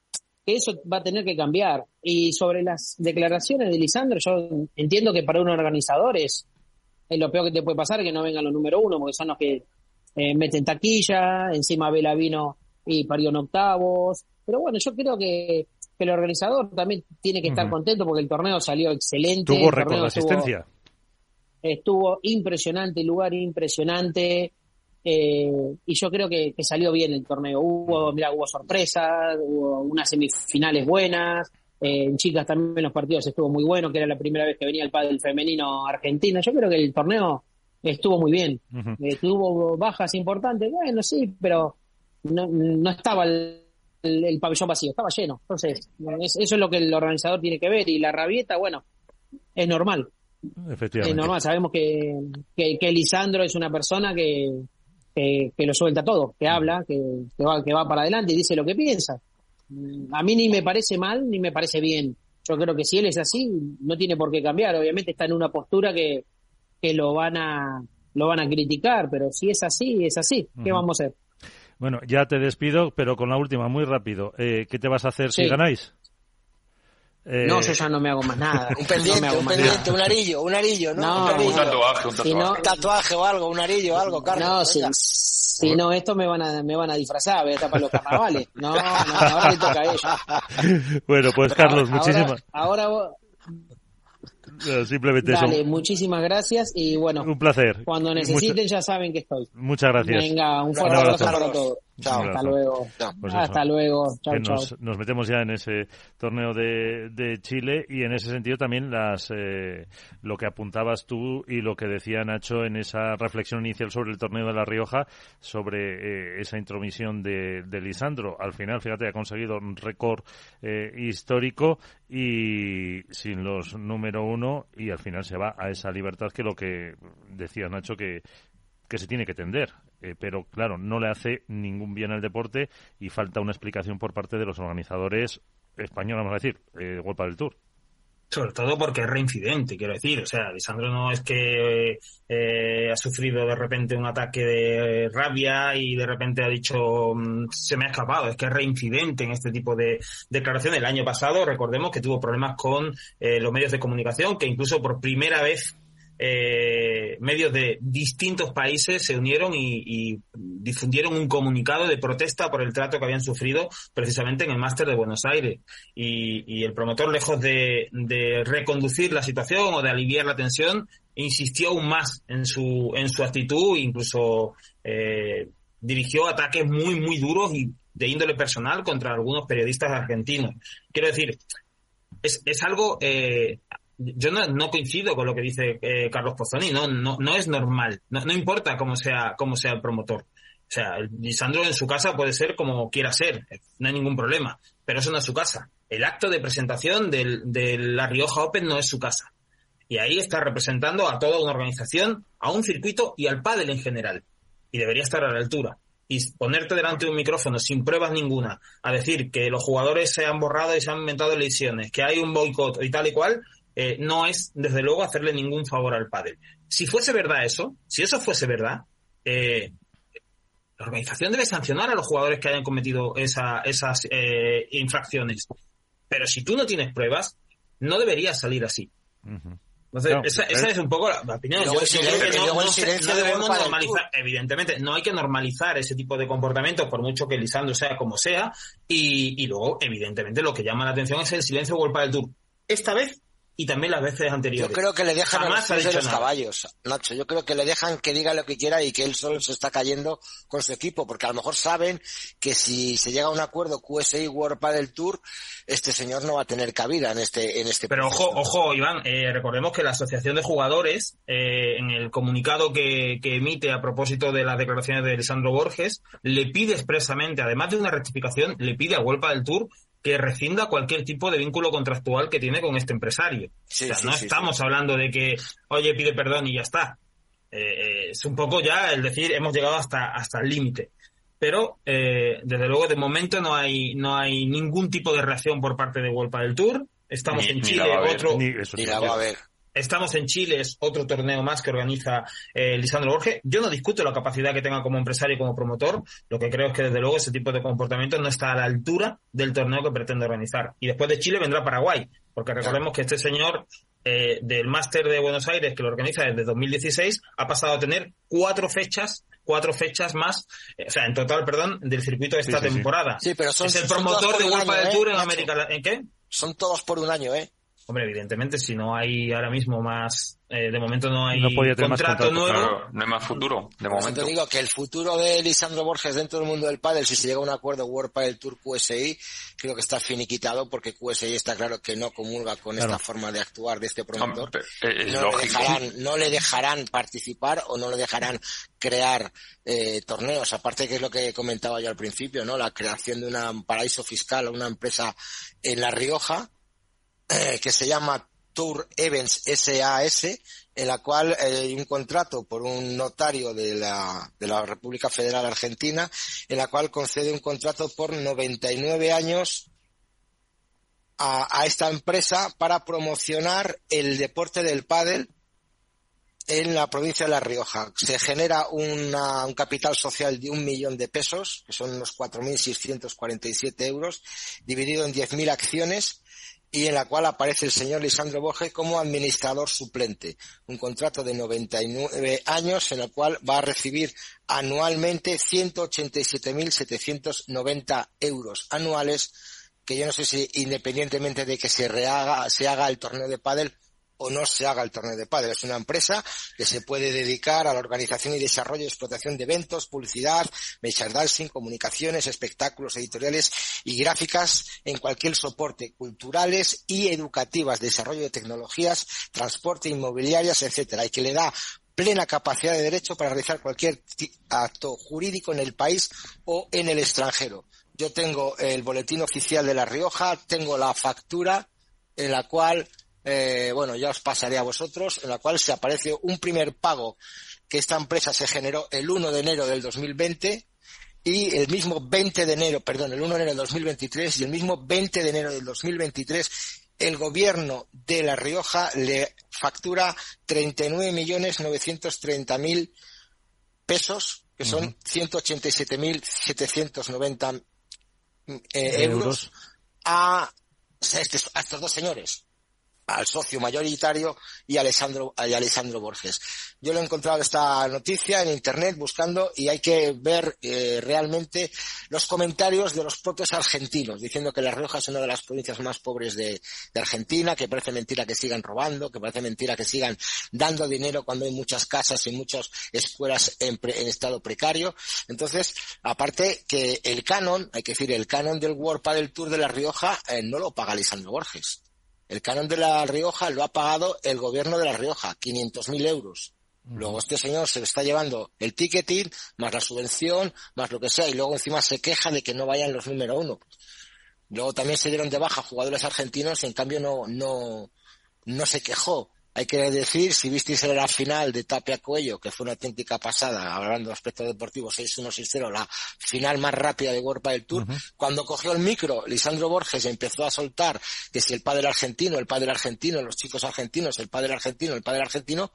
eso va a tener que cambiar. Y sobre las declaraciones de Lisandro, yo entiendo que para un organizador es, lo peor que te puede pasar que no vengan los número uno, porque son los que eh, meten taquilla, encima Vela vino y parió en octavos. Pero bueno, yo creo que, el organizador también tiene que estar contento porque el torneo salió excelente. Tuvo récord de asistencia. Estuvo impresionante, lugar impresionante. Eh, y yo creo que, salió bien el torneo. Hubo, mira, hubo sorpresas, hubo unas semifinales buenas. Eh, en chicas también los partidos estuvo muy bueno, que era la primera vez que venía el pádel femenino argentino. Yo creo que el torneo estuvo muy bien. Eh, tuvo bajas importantes, bueno, sí, pero no, no estaba el, pabellón vacío, estaba lleno. Entonces, eso es lo que el organizador tiene que ver. Y la rabieta, bueno, es normal. Efectivamente. Es normal, sabemos que, que, que Lisandro es una persona que, que, lo suelta todo, que habla, que, va, que va para adelante y dice lo que piensa. A mí ni me parece mal ni me parece bien. Yo creo que si él es así, no tiene por qué cambiar. Obviamente está en una postura que, que lo van a lo van a criticar, pero si es así, es así. ¿Qué vamos a hacer? Bueno, ya te despido, pero con la última, muy rápido. Eh, ¿Qué te vas a hacer si ganáis? Eh, no, yo ya no me hago más nada. un pendiente, un pendiente, un arillo, un arillo, ¿no? un, tatuaje, un tatuaje. tatuaje o algo, un arillo, algo, Carlos. No, si, si, no, esto me van a, me van a disfrazar, voy a tapar los carnavales. No, no, ahora le toca a ellos. Bueno, pues Carlos, muchísimas. Ahora, ahora simplemente Dale, muchísimas gracias y bueno. Un placer. Cuando necesiten ya saben que estoy. Muchas gracias. Venga, un fuerte abrazo para todos. Hasta luego. Pues Hasta luego. Chao, nos, nos, metemos ya en ese torneo de, de Chile y en ese sentido también las eh, lo que apuntabas tú y lo que decía Nacho en esa reflexión inicial sobre el torneo de La Rioja, sobre eh, esa intromisión de, de, Lisandro. Al final, fíjate, ha conseguido un récord eh, histórico y sin los número uno y al final se va a esa libertad que lo que decía Nacho que que se tiene que tender. Eh, pero claro, no le hace ningún bien al deporte y falta una explicación por parte de los organizadores españoles, vamos a decir, eh, Golpa del Tour. Sobre todo porque es reincidente, quiero decir. O sea, Lisandro no es que eh, ha sufrido de repente un ataque de rabia y de repente ha dicho mm, se me ha escapado. Es que es reincidente en este tipo de declaraciones. El año pasado, recordemos que tuvo problemas con eh, los medios de comunicación, que incluso por primera vez eh, medios de distintos países se unieron y, difundieron un comunicado de protesta por el trato que habían sufrido precisamente en el máster de Buenos Aires. Y, el promotor, lejos de, reconducir la situación o de aliviar la tensión, insistió aún más en su, en su actitud incluso eh, dirigió ataques muy, muy duros y de índole personal contra algunos periodistas argentinos. Quiero decir, es, es algo eh, yo no, coincido con lo que dice eh, Carlos Pozzoni, no, no, no es normal, no, no importa cómo sea, cómo sea el promotor. O sea, Lisandro en su casa puede ser como quiera ser, no hay ningún problema, pero eso no es su casa. El acto de presentación del, de la Rioja Open no es su casa. Y ahí está representando a toda una organización, a un circuito y al pádel en general. Y debería estar a la altura. Y ponerte delante de un micrófono sin pruebas ninguna a decir que los jugadores se han borrado y se han inventado lesiones, que hay un boicot y tal y cual, eh, no es, desde luego, hacerle ningún favor al pádel. Si fuese verdad eso, si eso fuese verdad, eh, la organización debe sancionar a los jugadores que hayan cometido esas eh, infracciones. Pero si tú no tienes pruebas, no deberías salir así. Entonces, esa, es un poco la, opinión. Yo, no, debemos normalizar, evidentemente, no hay que normalizar ese tipo de comportamientos, por mucho que Lisandro sea como sea, y, y luego, evidentemente, lo que llama la atención es el silencio golpe del tour. Esta vez y también las veces anteriores. Yo creo que le dejan a los, caballos, Nacho. Yo creo que le dejan que diga lo que quiera y que él solo se está cayendo con su equipo, porque a lo mejor saben que si se llega a un acuerdo QSI World del Tour, este señor no va a tener cabida en este en este. Pero ojo, ojo, Iván, eh, recordemos que la Asociación de Jugadores, eh, en el comunicado que, que emite a propósito de las declaraciones de Alessandro Borges, le pide expresamente, además de una rectificación, le pide a World del Tour que rescinda cualquier tipo de vínculo contractual que tiene con este empresario. o sea, no estamos hablando de que, oye, pide perdón y ya está. Eh, eh, es un poco ya el decir, hemos llegado hasta, hasta el límite. Pero, eh, desde luego, de momento no hay, no hay ningún tipo de reacción por parte de World del Tour. Estamos en Chile, otro... Ni, la va a ver. Estamos en Chile, es otro torneo más que organiza eh, Lisandro Borges. Yo no discuto la capacidad que tenga como empresario y como promotor. Lo que creo es que desde luego ese tipo de comportamiento no está a la altura del torneo que pretende organizar. Y después de Chile vendrá Paraguay, porque recordemos que este señor eh, del Máster de Buenos Aires, que lo organiza desde 2016, ha pasado a tener cuatro fechas cuatro fechas más, eh, o sea, en total, perdón, del circuito de esta temporada. Sí, pero son, es el promotor de World del Tour en América ¿En qué? Son todos por un año, ¿eh? Hombre, evidentemente, si no hay ahora mismo más, eh, de momento no hay contrato, nuevo. no hay más futuro, de momento. Te digo que el futuro de Lisandro Borges dentro del mundo del pádel, si se llega a un acuerdo World Padel Tour QSI, creo que está finiquitado porque QSI está claro que no comulga con esta forma de actuar de este promotor. Eh, no, le dejarán, no le dejarán participar o no le dejarán crear eh, torneos. Aparte que es lo que comentaba yo al principio, ¿no? La creación de un paraíso fiscal o una empresa en La Rioja eh, que se llama Tour Events SAS, en la cual eh, hay un contrato por un notario de la, de la República Federal Argentina, en la cual concede un contrato por 99 años a, a esta empresa para promocionar el deporte del pádel en la provincia de La Rioja. Se genera una, un capital social de un millón de pesos, que son unos 4.647 euros, dividido en 10.000 acciones, y en la cual aparece el señor Lisandro Borges como administrador suplente. Un contrato de 99 años en el cual va a recibir anualmente 187.790 euros anuales, que yo no sé si independientemente de que se, rehaga, se haga el torneo de pádel o no se haga el torneo de padre. Es una empresa que se puede dedicar a la organización y desarrollo y explotación de eventos, publicidad, merchandising, comunicaciones, espectáculos editoriales y gráficas en cualquier soporte, culturales y educativas, desarrollo de tecnologías, transporte, inmobiliarias, etcétera, y que le da plena capacidad de derecho para realizar cualquier acto jurídico en el país o en el extranjero. Yo tengo el boletín oficial de La Rioja, tengo la factura en la cual eh, bueno, ya os pasaré a vosotros, en la cual se aparece un primer pago que esta empresa se generó el 1 de enero del 2020 y el mismo 20 de enero, perdón, el 1 de enero del 2023 y el mismo 20 de enero del 2023 el gobierno de La Rioja le factura 39.930.000 pesos, que son 187.790 eh, euros, a, a estos dos señores al socio mayoritario y a Alessandro, y Alessandro Borges. Yo lo he encontrado esta noticia en internet buscando y hay que ver eh, realmente los comentarios de los propios argentinos diciendo que La Rioja es una de las provincias más pobres de, Argentina, que parece mentira que sigan robando, que parece mentira que sigan dando dinero cuando hay muchas casas y muchas escuelas en, estado precario. Entonces, aparte que el canon, hay que decir, el canon del World del Tour de La Rioja eh, no lo paga Alessandro Borges el canon de La Rioja lo ha pagado el gobierno de La Rioja, 500.000 euros. Luego este señor se está llevando el ticketing, más la subvención, más lo que sea, y luego encima se queja de que no vayan los número uno. Luego también se dieron de baja jugadores argentinos y en cambio no, no, no se quejó hay que decir, si visteis la final de Tapia Cuello, que fue una auténtica pasada, hablando de aspecto deportivo, 6-1, 6-0, la final más rápida de World del Tour, cuando cogió el micro, Lisandro Borges empezó a soltar que si el padre argentino, el padre argentino, los chicos argentinos, el padre argentino, el padre argentino,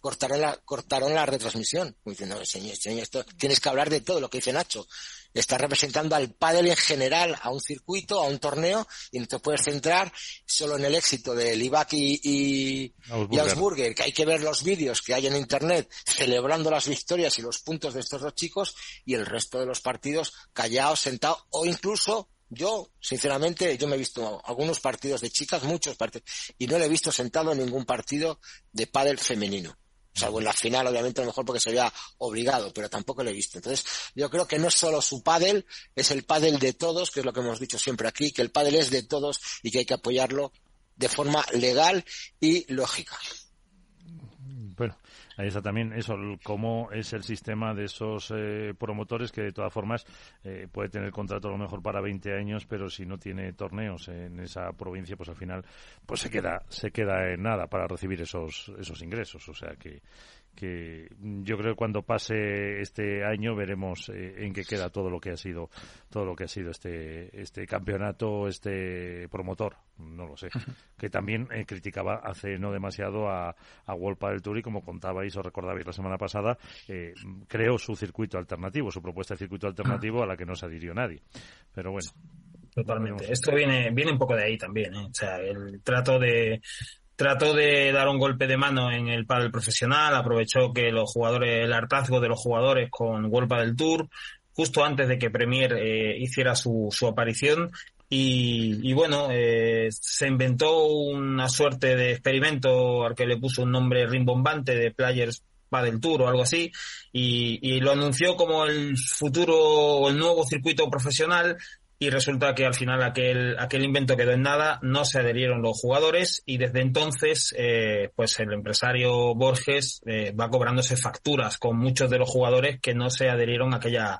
cortaron la, cortaron la retransmisión. Diciendo, señor, señor, esto, tienes que hablar de todo lo que dice Nacho está representando al pádel en general a un circuito, a un torneo, y no te puedes centrar solo en el éxito de Libac y, y, Ausburger. que hay que ver los vídeos que hay en internet celebrando las victorias y los puntos de estos dos chicos, y el resto de los partidos callados, sentados, o incluso yo, sinceramente, yo me he visto algunos partidos de chicas, muchos partidos, y no le he visto sentado en ningún partido de pádel femenino salvo en la final, obviamente, a lo mejor porque se había obligado, pero tampoco lo he visto. Entonces, yo creo que no es solo su pádel, es el pádel de todos, que es lo que hemos dicho siempre aquí, que el pádel es de todos y que hay que apoyarlo de forma legal y lógica. Bueno, Ahí está también eso, cómo es el sistema de esos eh, promotores que de todas formas eh, puede tener contrato a lo mejor para 20 años, pero si no tiene torneos en esa provincia, pues al final pues se queda se queda en nada para recibir esos esos ingresos, o sea que que yo creo que cuando pase este año veremos eh, en qué queda todo lo que ha sido todo lo que ha sido este este campeonato este promotor no lo sé. Que también eh, criticaba hace no demasiado a, a World del Tour y como contabais o recordabais la semana pasada eh, creó su circuito alternativo su propuesta de circuito alternativo a la que no se adhirió nadie. Pero bueno Totalmente. Esto viene, viene un poco de ahí también, O sea, el trato de, trató de dar un golpe de mano en el pádel profesional, aprovechó que los jugadores, el hartazgo de los jugadores con World del Tour, justo antes de que Premier eh, hiciera su, su aparición. Y, y bueno, eh, se inventó una suerte de experimento al que le puso un nombre rimbombante de Players Padel Tour o algo así, y, y, lo anunció como el futuro o el nuevo circuito profesional y resulta que al final aquel, aquel invento quedó en nada, no se adherieron los jugadores y desde entonces eh, pues el empresario Borges eh, va cobrándose facturas con muchos de los jugadores que no se adherieron a aquella,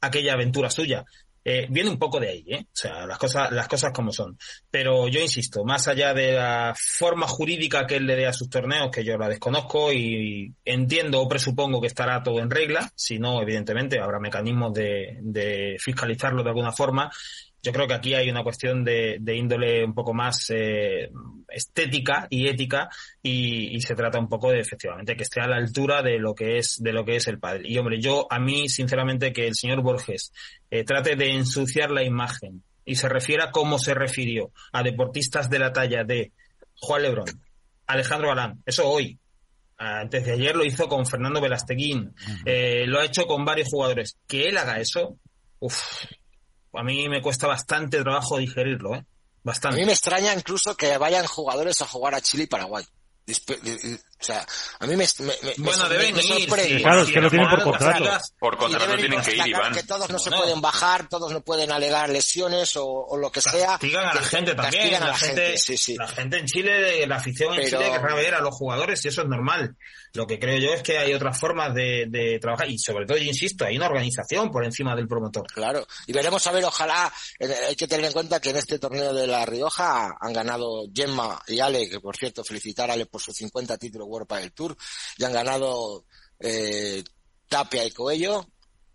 aquella aventura suya. Eh, viene un poco de ahí, ¿eh? O sea, las cosas, las cosas como son. Pero yo insisto, más allá de la forma jurídica que él le dé a sus torneos, que yo la desconozco y entiendo o presupongo que estará todo en regla, si no, evidentemente habrá mecanismos de, de fiscalizarlo de alguna forma yo creo que aquí hay una cuestión de, índole un poco más eh, estética y ética y, se trata un poco de efectivamente que esté a la altura de lo que es de lo que es el padre. Y hombre yo a mí sinceramente que el señor Borges eh, trate de ensuciar la imagen y se refiera como se refirió a deportistas de la talla de Juan Lebrón Alejandro Galán eso hoy antes de ayer lo hizo con Fernando Velasteguín eh, lo ha hecho con varios jugadores. Que él haga eso uff a mí me cuesta bastante trabajo digerirlo, ¿eh? Bastante. A mí me extraña incluso que vayan jugadores a jugar a Chile y Paraguay. O sea, a mí me, bueno, deben ir, claro, es que lo tienen por contrato. Por contrato tienen que ir, Iván. Que todos no, se pueden bajar, todos no pueden alegar lesiones o, o lo que sea. Castigan a la gente también. A la, gente, sí, sí. la gente en Chile, la afición en Chile querrá ver a los jugadores y eso es normal. Lo que creo yo es que hay otras formas de, de trabajar y sobre todo, yo insisto, hay una organización por encima del promotor. Claro. Y veremos a ver, ojalá, eh, hay que tener en cuenta que en este torneo de La Rioja han ganado Gemma y Ale, que por cierto, felicitar a Ale por su 50 título World del Tour. Y han ganado eh, Tapia y Coello.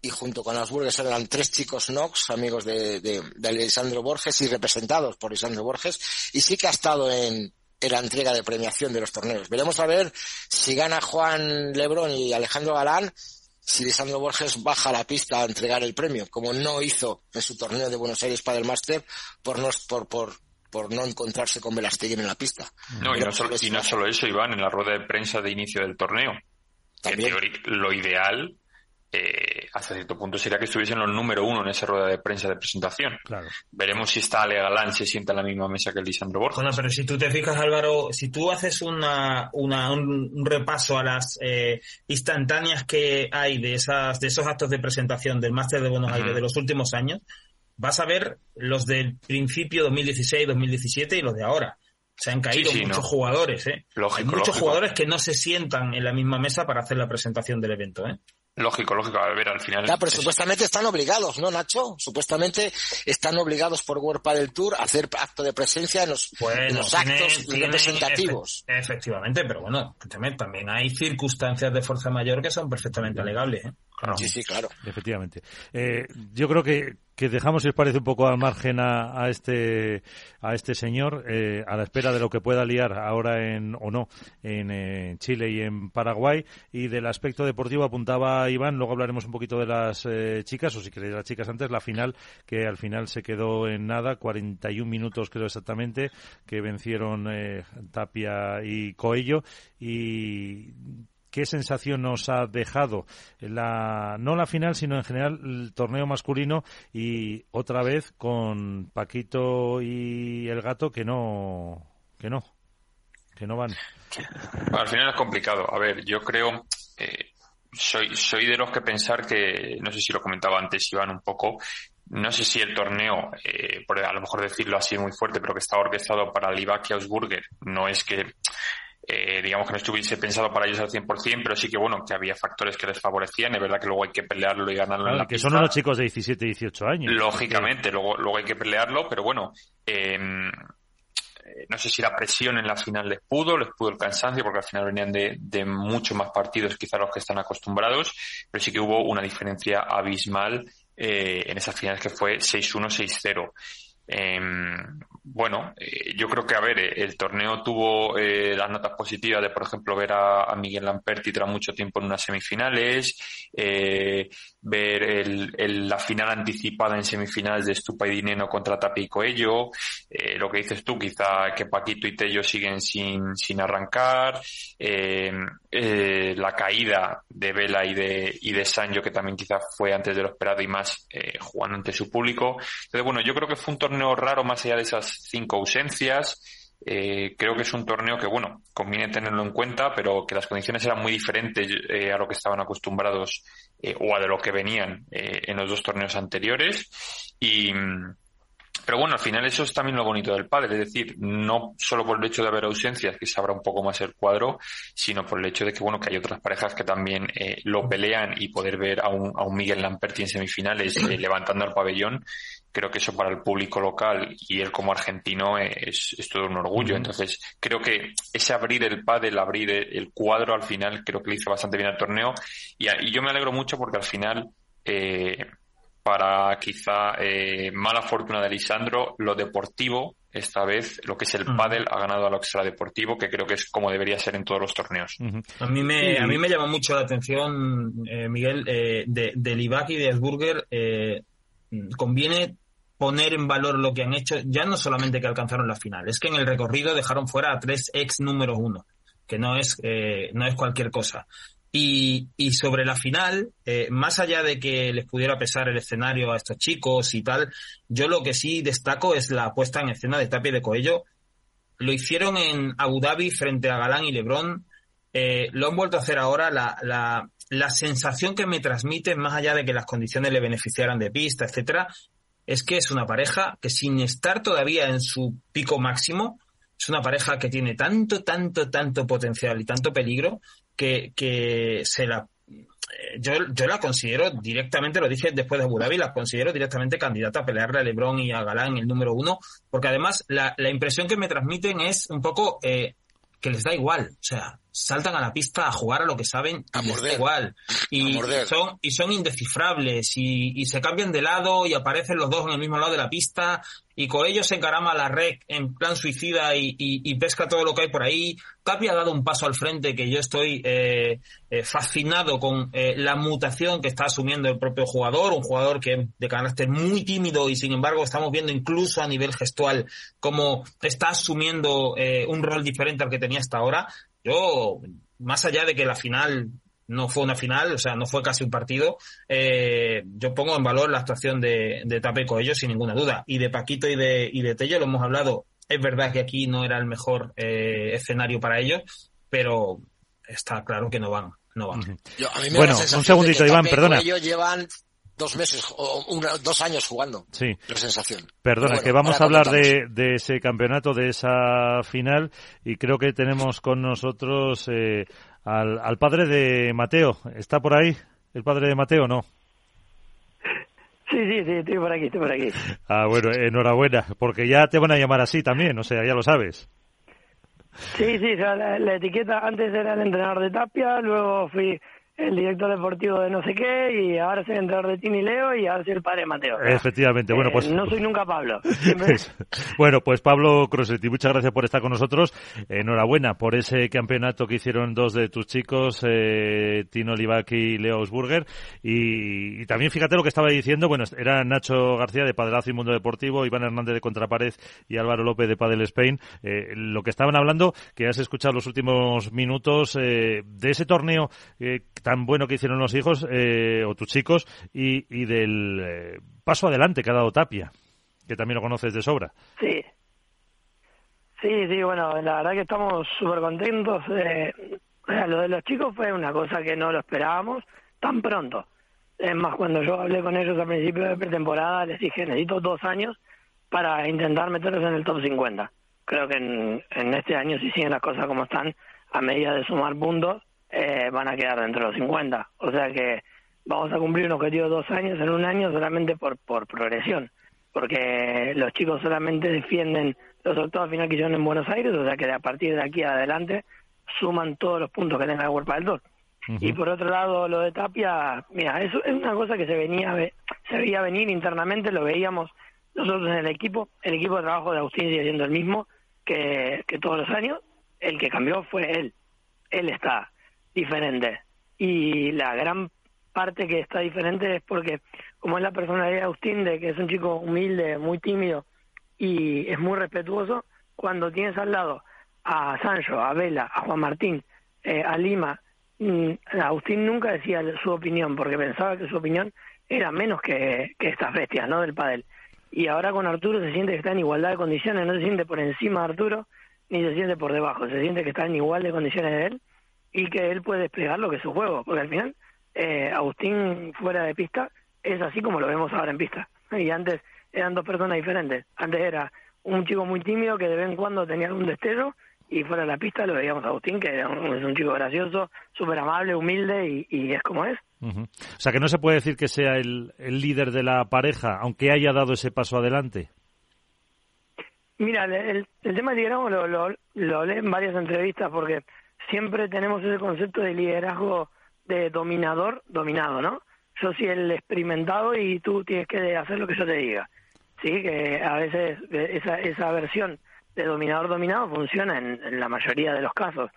Y junto con Burgues eran tres chicos Knox, amigos de, de, de Alessandro Borges y representados por Alessandro Borges. Y sí que ha estado en, la entrega de premiación de los torneos. Veremos a ver si gana Juan Lebrón y Alejandro Galán, si Alessandro Borges baja la pista a entregar el premio, como no hizo en su torneo de Buenos Aires para el Máster, por no, por, por, por no encontrarse con Velastegui en la pista. No, y no, solo, y no solo eso, Iván, en la rueda de prensa de inicio del torneo. ¿También? lo ideal eh, hasta cierto punto sería que estuviesen los número uno en esa rueda de prensa de presentación. Claro. Veremos si está Ale Galán se sienta en la misma mesa que el Lisandro Borges. Bueno, pero si tú te fijas, Álvaro, si tú haces una, una un, repaso a las eh, instantáneas que hay de esas de esos actos de presentación del Máster de Buenos Aires de los últimos años, vas a ver los del principio 2016, 2017 y los de ahora. Se han caído muchos jugadores, ¿eh? Lógico, Hay muchos jugadores que no se sientan en la misma mesa para hacer la presentación del evento, ¿eh? Lógico, lógico. A ver, al final. Ya, pero supuestamente están obligados, ¿no, Nacho? Supuestamente están obligados por World del Tour a hacer acto de presencia en los, actos representativos. efectivamente, pero bueno, también hay circunstancias de fuerza mayor que son perfectamente alegables. ¿eh? Sí, sí, claro. Efectivamente. Eh, yo creo que, que dejamos, si os parece, un poco al margen a, este a este señor, eh, a la espera de lo que pueda liar ahora en o no en eh, Chile y en Paraguay. Y del aspecto deportivo apuntaba Iván, luego hablaremos un poquito de las chicas, o si queréis las chicas antes, la final, que al final se quedó en nada, 41 minutos creo exactamente, que vencieron Tapia y Coello. Y ¿Qué sensación nos ha dejado la, no la final, sino en general el torneo masculino y otra vez con Paquito y el gato que no, que no, que no van? al final es complicado. A ver, yo creo, eh, soy, soy de los que pensar que, no sé si lo comentaba antes Iván un poco, no sé si el torneo, eh, por a lo mejor decirlo así muy fuerte, pero que está orquestado para Livac y Ausburger, no es que eh, digamos que no estuviese pensado para ellos al 100%, pero sí que bueno, que había factores que les favorecían, es verdad que luego hay que pelearlo y ganarlo en la que son unos chicos de 17, 18 años. Lógicamente, luego, luego hay que pelearlo, pero bueno, em, eh, no sé si la presión en la final les pudo, les pudo el cansancio, porque al final venían de, de mucho más partidos quizá los que están acostumbrados, pero sí que hubo una diferencia abismal eh, en esas finales que fue 6-1, 6-0. Eh, bueno, eh, yo creo que, a ver, el torneo tuvo eh, las notas positivas de, por ejemplo, ver a, Miguel Lamperti tras mucho tiempo en unas semifinales, eh, ver el, la final anticipada en semifinales de Stupa y Dineno contra Tapi y Coello, eh, lo que dices tú, quizá que Paquito y Tello siguen sin, sin arrancar, eh, eh, la caída de Vela y de, y de Sancho, que también quizá fue antes de lo esperado y más jugando ante su público. Entonces, bueno, yo creo que fue un torneo raro más allá de esas cinco ausencias. Eh, creo que es un torneo que, bueno, conviene tenerlo en cuenta, pero que las condiciones eran muy diferentes eh, a lo que estaban acostumbrados eh, o a de lo que venían en los dos torneos anteriores. Y, pero bueno, al final eso es también lo bonito del padre, es decir, no solo por el hecho de haber ausencias, que se abra un poco más el cuadro, sino por el hecho de que bueno, que hay otras parejas que también lo pelean y poder ver a un, a un Miguel Lamperti en semifinales levantando el pabellón, creo que eso para el público local y él como argentino es, todo un orgullo. Entonces, creo que ese abrir el pádel, abrir el cuadro al final, creo que le hizo bastante bien al torneo. Y, yo me alegro mucho porque al final, eh, para quizá eh, mala fortuna de Lisandro, lo deportivo, esta vez, lo que es el pádel, ha ganado a lo extradeportivo, que creo que es como debería ser en todos los torneos. A mí me, a mí me llama mucho la atención, eh, Miguel, de, de y de Asburger, conviene poner en valor lo que han hecho, ya no solamente que alcanzaron la final, es que en el recorrido dejaron fuera a tres ex números uno, que no es, eh, no es cualquier cosa. Y, y sobre la final, eh, más allá de que les pudiera pesar el escenario a estos chicos y tal, yo lo que sí destaco es la puesta en escena de Tapia de Coello. Lo hicieron en Abu Dhabi frente a Galán y Lebron. Eh, lo han vuelto a hacer ahora. La, la, la sensación que me transmite, más allá de que las condiciones le beneficiaran de pista, etcétera, es que es una pareja que sin estar todavía en su pico máximo, es una pareja que tiene tanto, tanto, tanto potencial y tanto peligro que, que se la eh, yo, yo la considero directamente, lo dije después de Abu Dhabi, la considero directamente candidata a pelearle a Lebron y a Galán el número uno, porque además la, la impresión que me transmiten es un poco eh, que les da igual, o sea, saltan a la pista a jugar a lo que saben a morder, igual y, son y son indescifrables y, y, se cambian de lado y aparecen los dos en el mismo lado de la pista y con ellos se encarama la red en plan suicida y, y, pesca todo lo que hay por ahí. Capi ha dado un paso al frente que yo estoy eh, eh, fascinado con eh, la mutación que está asumiendo el propio jugador, un jugador que es de carácter muy tímido y sin embargo estamos viendo incluso a nivel gestual cómo está asumiendo un rol diferente al que tenía hasta ahora. Yo, más allá de que la final no fue una final, o sea, no fue casi un partido, eh, yo pongo en valor la actuación de, de Tapeco ellos sin ninguna duda. Y de Paquito y de, y de Tello lo hemos hablado. Es verdad que aquí no era el mejor eh, escenario para ellos, pero está claro que no van. No van. bueno, un segundito, Iván, perdona. Ellos llevan dos meses o dos años jugando. Sí. La sensación. Perdona, que vamos a hablar de, de, ese campeonato, de esa final, y creo que tenemos con nosotros eh, al, al padre de Mateo. ¿Está por ahí? ¿El padre de Mateo no? Sí, sí, sí, estoy por aquí, estoy por aquí. Ah, bueno, enhorabuena, porque ya te van a llamar así también, o sea, ya lo sabes. Sí, sí, la, etiqueta antes era el entrenador de Tapia, luego fui el director deportivo de no sé qué y ahora soy el entrenador de Tini Leo y ahora soy el padre de Mateo. Efectivamente, bueno, pues... Eh, no soy nunca Pablo. bueno, pues Pablo Crosetti, muchas gracias por estar con nosotros. Enhorabuena por ese campeonato que hicieron dos de tus chicos, eh, Tino Livac y Leo Osburger. Y, también fíjate lo que estaba diciendo, bueno, era Nacho García de Padelazo y Mundo Deportivo, Iván Hernández de Contrapared y Álvaro López de Padel Spain. Eh, lo que estaban hablando, que has escuchado los últimos minutos de ese torneo tan bueno que hicieron los hijos eh, o tus chicos y, y del eh, paso adelante que ha dado Tapia, que también lo conoces de sobra. Sí. Sí, sí, bueno, la verdad que estamos súper contentos. Eh, lo de los chicos fue una cosa que no lo esperábamos tan pronto. Es más, cuando yo hablé con ellos al principio de pretemporada, les dije, necesito dos años para intentar meterlos en el top 50. Creo que en, en este año, si siguen las cosas como están, a medida de sumar puntos, eh, van a quedar dentro de los 50. O sea que vamos a cumplir un objetivo de dos años en un año solamente por, por progresión, porque los chicos solamente defienden los octavos final que hicieron en Buenos Aires, o sea que a partir de aquí adelante suman todos los puntos que tenga el World del Tour. Y por otro lado, lo de Tapia, mira, eso es una cosa que se venía se veía venir internamente, lo veíamos nosotros en el equipo. El equipo de trabajo de Agustín sigue siendo el mismo que, que todos los años. El que cambió fue él. Él está diferente. Y la gran parte que está diferente es porque, como es la personalidad de Agustín, de que es un chico humilde, muy tímido y es muy respetuoso, cuando tienes al lado a Sancho, a Vela, a Juan Martín, eh, a Lima, mm, Agustín nunca decía su opinión porque pensaba que su opinión era menos que, que estas bestias ¿no? del pádel. Y ahora con Arturo se siente que está en igualdad de condiciones, no se siente por encima de Arturo ni se siente por debajo, se siente que está en igual de condiciones de él y que él puede desplegar lo que es su juego, porque al final eh, Agustín fuera de pista es así como lo vemos ahora en pista. Y antes eran dos personas diferentes. Antes era un chico muy tímido que de vez en cuando tenía un destello y fuera de la pista lo veíamos a Agustín, que es un chico gracioso, súper amable, humilde y, es como es. O sea, que no se puede decir que sea el, el líder de la pareja, aunque haya dado ese paso adelante. Mira, el, el tema del liderazgo lo, lo, lo hablé en varias entrevistas porque siempre tenemos ese concepto de liderazgo de dominador, dominado, ¿no? Yo soy el experimentado y tú tienes que hacer lo que yo te diga. Sí, que a veces esa, esa versión de dominador dominado funciona en, la mayoría de los casos,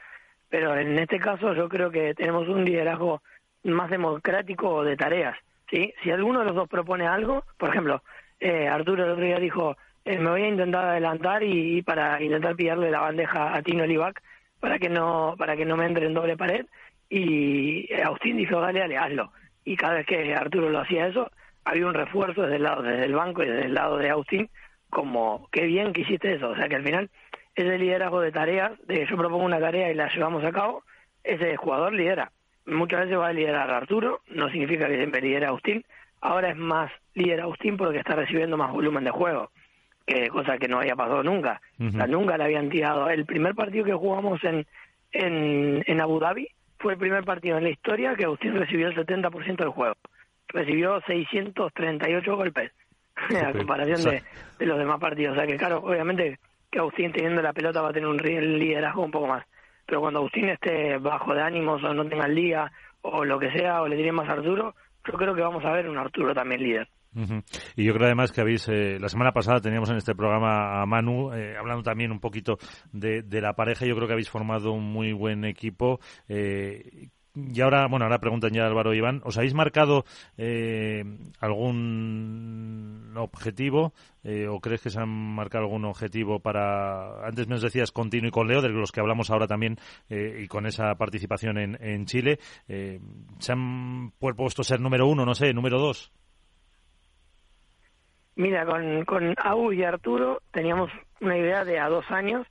pero en este caso yo creo que tenemos un liderazgo más democrático de tareas, ¿sí? Si alguno de los dos propone algo, por ejemplo, eh, Arturo el otro día dijo, eh, me voy a intentar adelantar y, y, para intentar pillarle la bandeja a Tino Livac para que no para que no me entre en doble pared. Y Agustín dijo dale dale hazlo y cada vez que Arturo lo hacía eso había un refuerzo desde el lado desde el banco y desde el lado de Agustín como qué bien que hiciste eso o sea que al final ese liderazgo de tareas de yo propongo una tarea y la llevamos a cabo ese jugador lidera. Muchas veces va a liderar Arturo no significa que siempre lidera Agustín. Ahora es más líder Agustín porque está recibiendo más volumen de juego que cosa que no había pasado nunca. nunca le habían tirado. El primer partido que jugamos en, en, en Abu Dhabi fue el primer partido en la historia que Agustín recibió el 70% del juego. Recibió 638 golpes, a comparación de, de, los demás partidos. O sea que, claro, obviamente que Agustín teniendo la pelota va a tener un liderazgo un poco más. Pero cuando Agustín esté bajo de ánimos o no tenga el día o lo que sea, o le tire más a Arturo, yo creo que vamos a ver un Arturo también líder. Y yo creo además que habéis, eh, la semana pasada teníamos en este programa a Manu, eh, hablando también un poquito de, la pareja, yo creo que habéis formado un muy buen equipo. Eh, y ahora, bueno, ahora preguntan ya Álvaro y Iván, ¿os habéis marcado algún objetivo o crees que se han marcado algún objetivo para, antes nos decías continuo y con Leo, de los que hablamos ahora también y con esa participación en, en Chile, ¿se han puesto ser número uno, no sé, número dos? Mira, con, con Agu y Arturo teníamos una idea de a dos años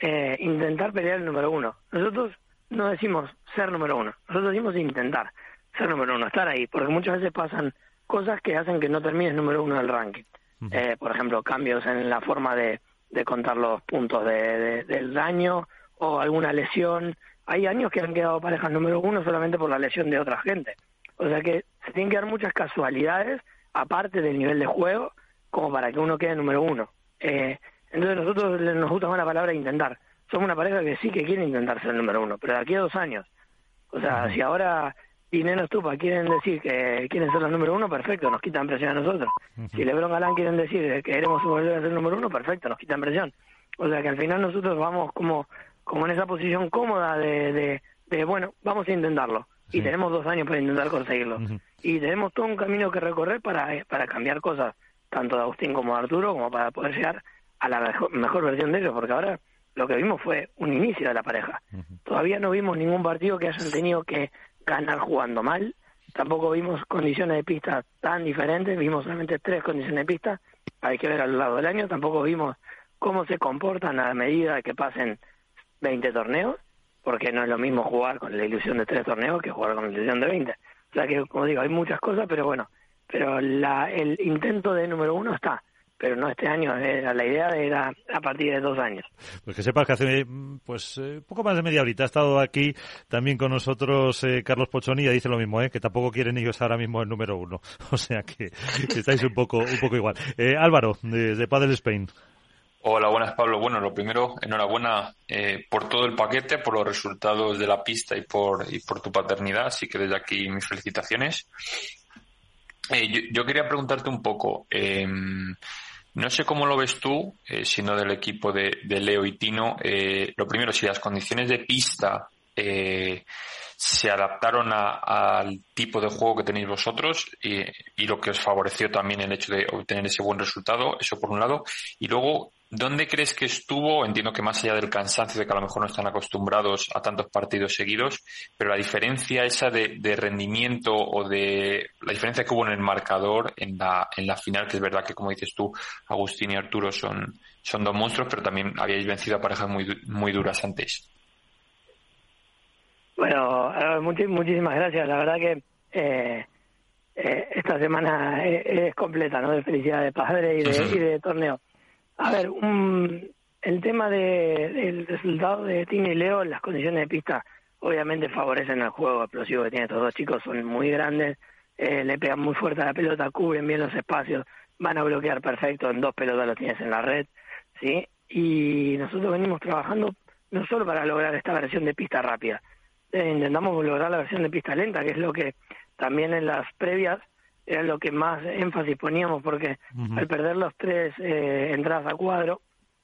eh, intentar pelear el número uno. Nosotros no decimos ser número uno, nosotros decimos intentar ser número uno, estar ahí, porque muchas veces pasan cosas que hacen que no termines número uno del ranking. eh, por ejemplo, cambios en la forma de, de contar los puntos de, del daño o alguna lesión. Hay años que han quedado parejas número uno solamente por la lesión de otra gente. O sea que se tienen que dar muchas casualidades, aparte del nivel de juego, como para que uno quede número uno. Eh, entonces nosotros nos gusta más la palabra intentar. Somos una pareja que sí que quiere intentar ser el número uno, pero de aquí a dos años. O sea, si ahora Dinero Estupa quieren decir que quieren ser los número uno, perfecto, nos quitan presión a nosotros. Si Lebron Galán quieren decir que queremos volver a ser el número uno, perfecto, nos quitan presión. O sea que al final nosotros vamos como, como en esa posición cómoda de, de, bueno, vamos a intentarlo. Y tenemos dos años para intentar conseguirlo. Y tenemos todo un camino que recorrer para, para cambiar cosas, tanto de Agustín como de Arturo, como para poder llegar a la mejor, mejor versión de ellos, porque ahora lo que vimos fue un inicio de la pareja. Todavía no vimos ningún partido que hayan tenido que ganar jugando mal. Tampoco vimos condiciones de pista tan diferentes, vimos solamente tres condiciones de pista. Hay que ver a lo largo del año. Tampoco vimos cómo se comportan a medida que pasen 20 torneos, porque no es lo mismo jugar con la ilusión de tres torneos que jugar con la ilusión de 20. O sea que, como digo, hay muchas cosas, pero bueno, pero la, el intento de número uno está pero no este año, era la idea era a partir de dos años. Pues que sepas que hace pues eh, poco más de media horita ha estado aquí también con nosotros eh, Carlos Pochonilla, dice lo mismo, eh, que tampoco quieren ellos ahora mismo el número uno, o sea que, estáis un poco un poco igual. Eh, Álvaro, de, de Padel Spain. Hola, buenas Pablo. Bueno, lo primero, enhorabuena eh, por todo el paquete, por los resultados de la pista y por, y por tu paternidad, así que desde aquí mis felicitaciones. Eh, yo, quería preguntarte un poco, eh, no sé cómo lo ves tú, eh, siendo del equipo de, Leo y Tino. Eh, lo primero, si las condiciones de pista se adaptaron al tipo de juego que tenéis vosotros y, y, lo que os favoreció también el hecho de obtener ese buen resultado, eso por un lado. Y luego, ¿Dónde crees que estuvo? Entiendo que más allá del cansancio de que a lo mejor no están acostumbrados a tantos partidos seguidos, pero la diferencia esa de, rendimiento o de la diferencia que hubo en el marcador en la, en la final, que es verdad que como dices tú, Agustín y Arturo son, son dos monstruos, pero también habíais vencido a parejas muy, muy duras antes. Bueno, muchísimas gracias. La verdad que eh, eh, esta semana es, completa, ¿no? De felicidad de padre y de, y de torneo. A ver, el tema de, del resultado de Tini y Leo, las condiciones de pista obviamente favorecen el juego explosivo que tienen estos dos chicos, son muy grandes, eh, le pegan muy fuerte a la pelota, cubren bien los espacios, van a bloquear perfecto, en dos pelotas los tienes en la red, ¿sí? Y nosotros venimos trabajando no solo para lograr esta versión de pista rápida, eh, intentamos lograr la versión de pista lenta, que es lo que también en las previas era lo que más énfasis poníamos porque al perder los tres eh, entradas a cuadro,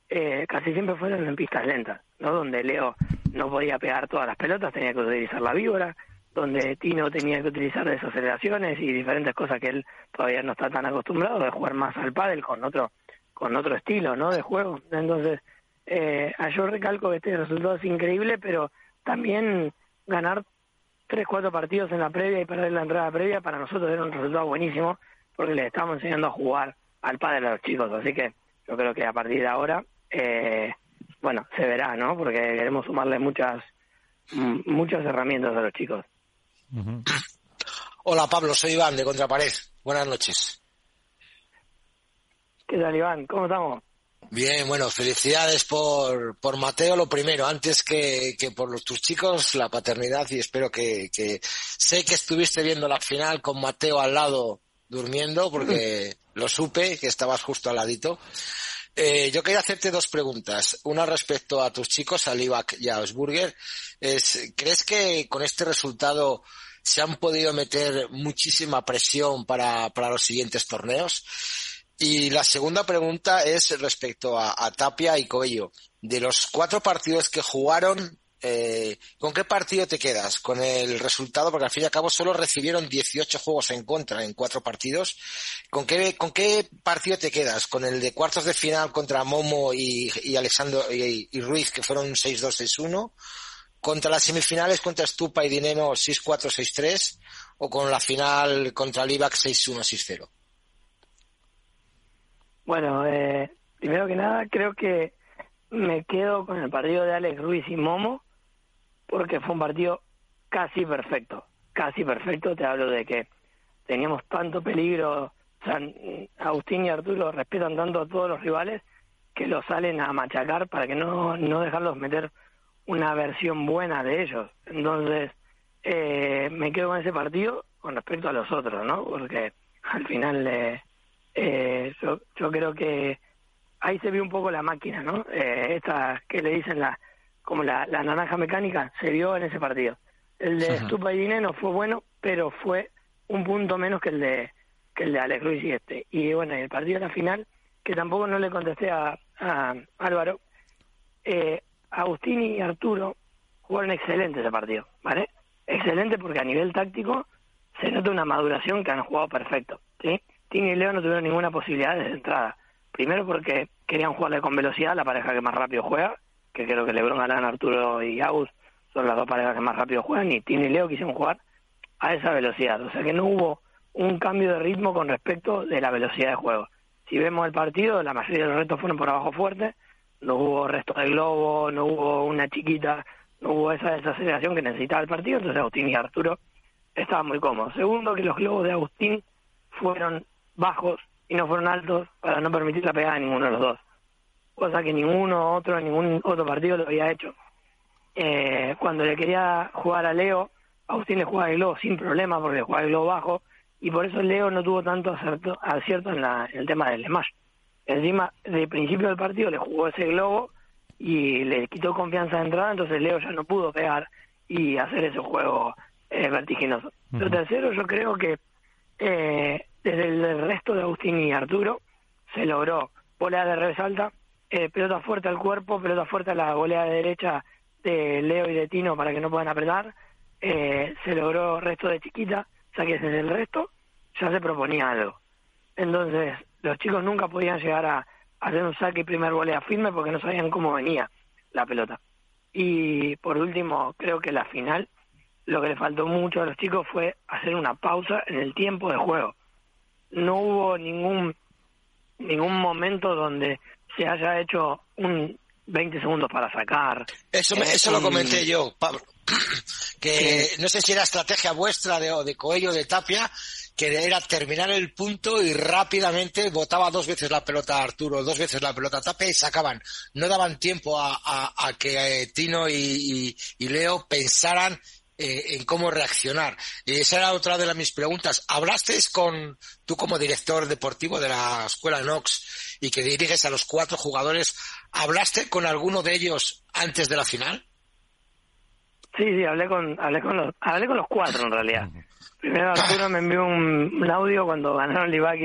eh, casi siempre fueron en pistas lentas, ¿no? Donde Leo no podía pegar todas las pelotas, tenía que utilizar la víbora, donde Tino tenía que utilizar desaceleraciones y diferentes cosas que él todavía no está tan acostumbrado de jugar más al pádel con otro con otro estilo, ¿no? De juego. Entonces, eh, yo recalco que este resultado es increíble, pero también ganar tres, cuatro partidos en la previa y perder la entrada previa, para nosotros era un resultado buenísimo, porque les estamos enseñando a jugar al padre a los chicos. Así que yo creo que a partir de ahora, eh, bueno, se verá, ¿no? Porque queremos sumarle muchas, muchas herramientas a los chicos. Hola Pablo, soy Iván de Contrapared. Buenas noches. ¿Qué tal Iván? ¿Cómo estamos? Bien, bueno, felicidades por, por Mateo, lo primero, antes que, que por los, tus chicos, la paternidad y espero que, que sé que estuviste viendo la final con Mateo al lado durmiendo porque lo supe que estabas justo al ladito. Eh, yo quería hacerte dos preguntas. Una respecto a tus chicos, a Livac y a Osburger. Es, ¿Crees que con este resultado se han podido meter muchísima presión para, para los siguientes torneos? Y la segunda pregunta es respecto a, Tapia y Coello. De los cuatro partidos que jugaron, eh, ¿con qué partido te quedas? ¿Con el resultado? Porque al fin y al cabo solo recibieron 18 juegos en contra en cuatro partidos. ¿Con qué, con qué partido te quedas? ¿Con el de cuartos de final contra Momo y, y Alexandro y, Ruiz, que fueron 6-2, 6-1? ¿Contra las semifinales contra Stupa y Dineno 6-4, 6-3? ¿O con la final contra Livac 6-1, 6-0? Bueno, eh, primero que nada, creo que me quedo con el partido de Alex Ruiz y Momo, porque fue un partido casi perfecto, casi perfecto. Te hablo de que teníamos tanto peligro, sea, Agustín y Arturo respetan tanto a todos los rivales que los salen a machacar para que no, no dejarlos meter una versión buena de ellos. Entonces, eh, me quedo con ese partido, con respecto a los otros, ¿no? Porque al final eh, eh, yo, yo creo que ahí se vio un poco la máquina, ¿no? Eh, esta que le dicen la como la, la naranja mecánica, se vio en ese partido. El de Stupa y no fue bueno, pero fue un punto menos que el de que el de Alex Ruiz y este. Y bueno, en el partido de la final, que tampoco no le contesté a, a Álvaro, eh, Agustín y Arturo jugaron excelente ese partido, ¿vale? Excelente porque a nivel táctico se nota una maduración que han jugado perfecto, ¿sí? Tini y Leo no tuvieron ninguna posibilidad de entrada. Primero porque querían jugarle con velocidad, la pareja que más rápido juega, que creo que Lebron, Alan, Arturo y Agus son las dos parejas que más rápido juegan, y Tini y Leo quisieron jugar a esa velocidad. O sea que no hubo un cambio de ritmo con respecto de la velocidad de juego. Si vemos el partido, la mayoría de los retos fueron por abajo fuerte, no hubo resto de globo, no hubo una chiquita, no hubo esa desaceleración que necesitaba el partido, entonces Agustín y Arturo estaban muy cómodos. Segundo, que los globos de Agustín fueron bajos y no fueron altos para no permitir la pegada de ninguno de los dos, cosa que ninguno otro, ningún otro partido lo había hecho. Eh, cuando le quería jugar a Leo, Agustín le jugaba el globo sin problema porque le jugaba el globo bajo y por eso Leo no tuvo tanto acierto, acierto en, la, en el tema del smash. Encima, de principio del partido le jugó ese globo y le quitó confianza de entrada, entonces Leo ya no pudo pegar y hacer ese juego eh, vertiginoso. Lo tercero, yo creo que eh, desde el resto de Agustín y Arturo se logró volea de revés alta, eh, pelota fuerte al cuerpo, pelota fuerte a la volea de derecha de Leo y de Tino para que no puedan apretar, eh, se logró resto de chiquita, que desde el resto ya se proponía algo. Entonces, los chicos nunca podían llegar a, hacer un saque y primer volea firme porque no sabían cómo venía la pelota. Y por último, creo que la final, lo que le faltó mucho a los chicos fue hacer una pausa en el tiempo de juego. No hubo ningún ningún momento donde se haya hecho un 20 segundos para sacar. Eso, eso lo comenté yo, Pablo. que no sé si era estrategia vuestra de, de Coello, de Tapia, que era terminar el punto y rápidamente botaba dos veces la pelota a Arturo, dos veces la pelota a Tapia y sacaban. No daban tiempo a, a, que eh, Tino y, y, Leo pensaran eh, en cómo reaccionar. Y esa era otra de las mis preguntas. ¿Hablaste con, tú como director deportivo de la escuela Nox y que diriges a los cuatro jugadores, ¿hablaste con alguno de ellos antes de la final? Sí, sí, hablé con, hablé con los, hablé con los cuatro en realidad. Primero Arturo me envió un, audio cuando ganaron Livac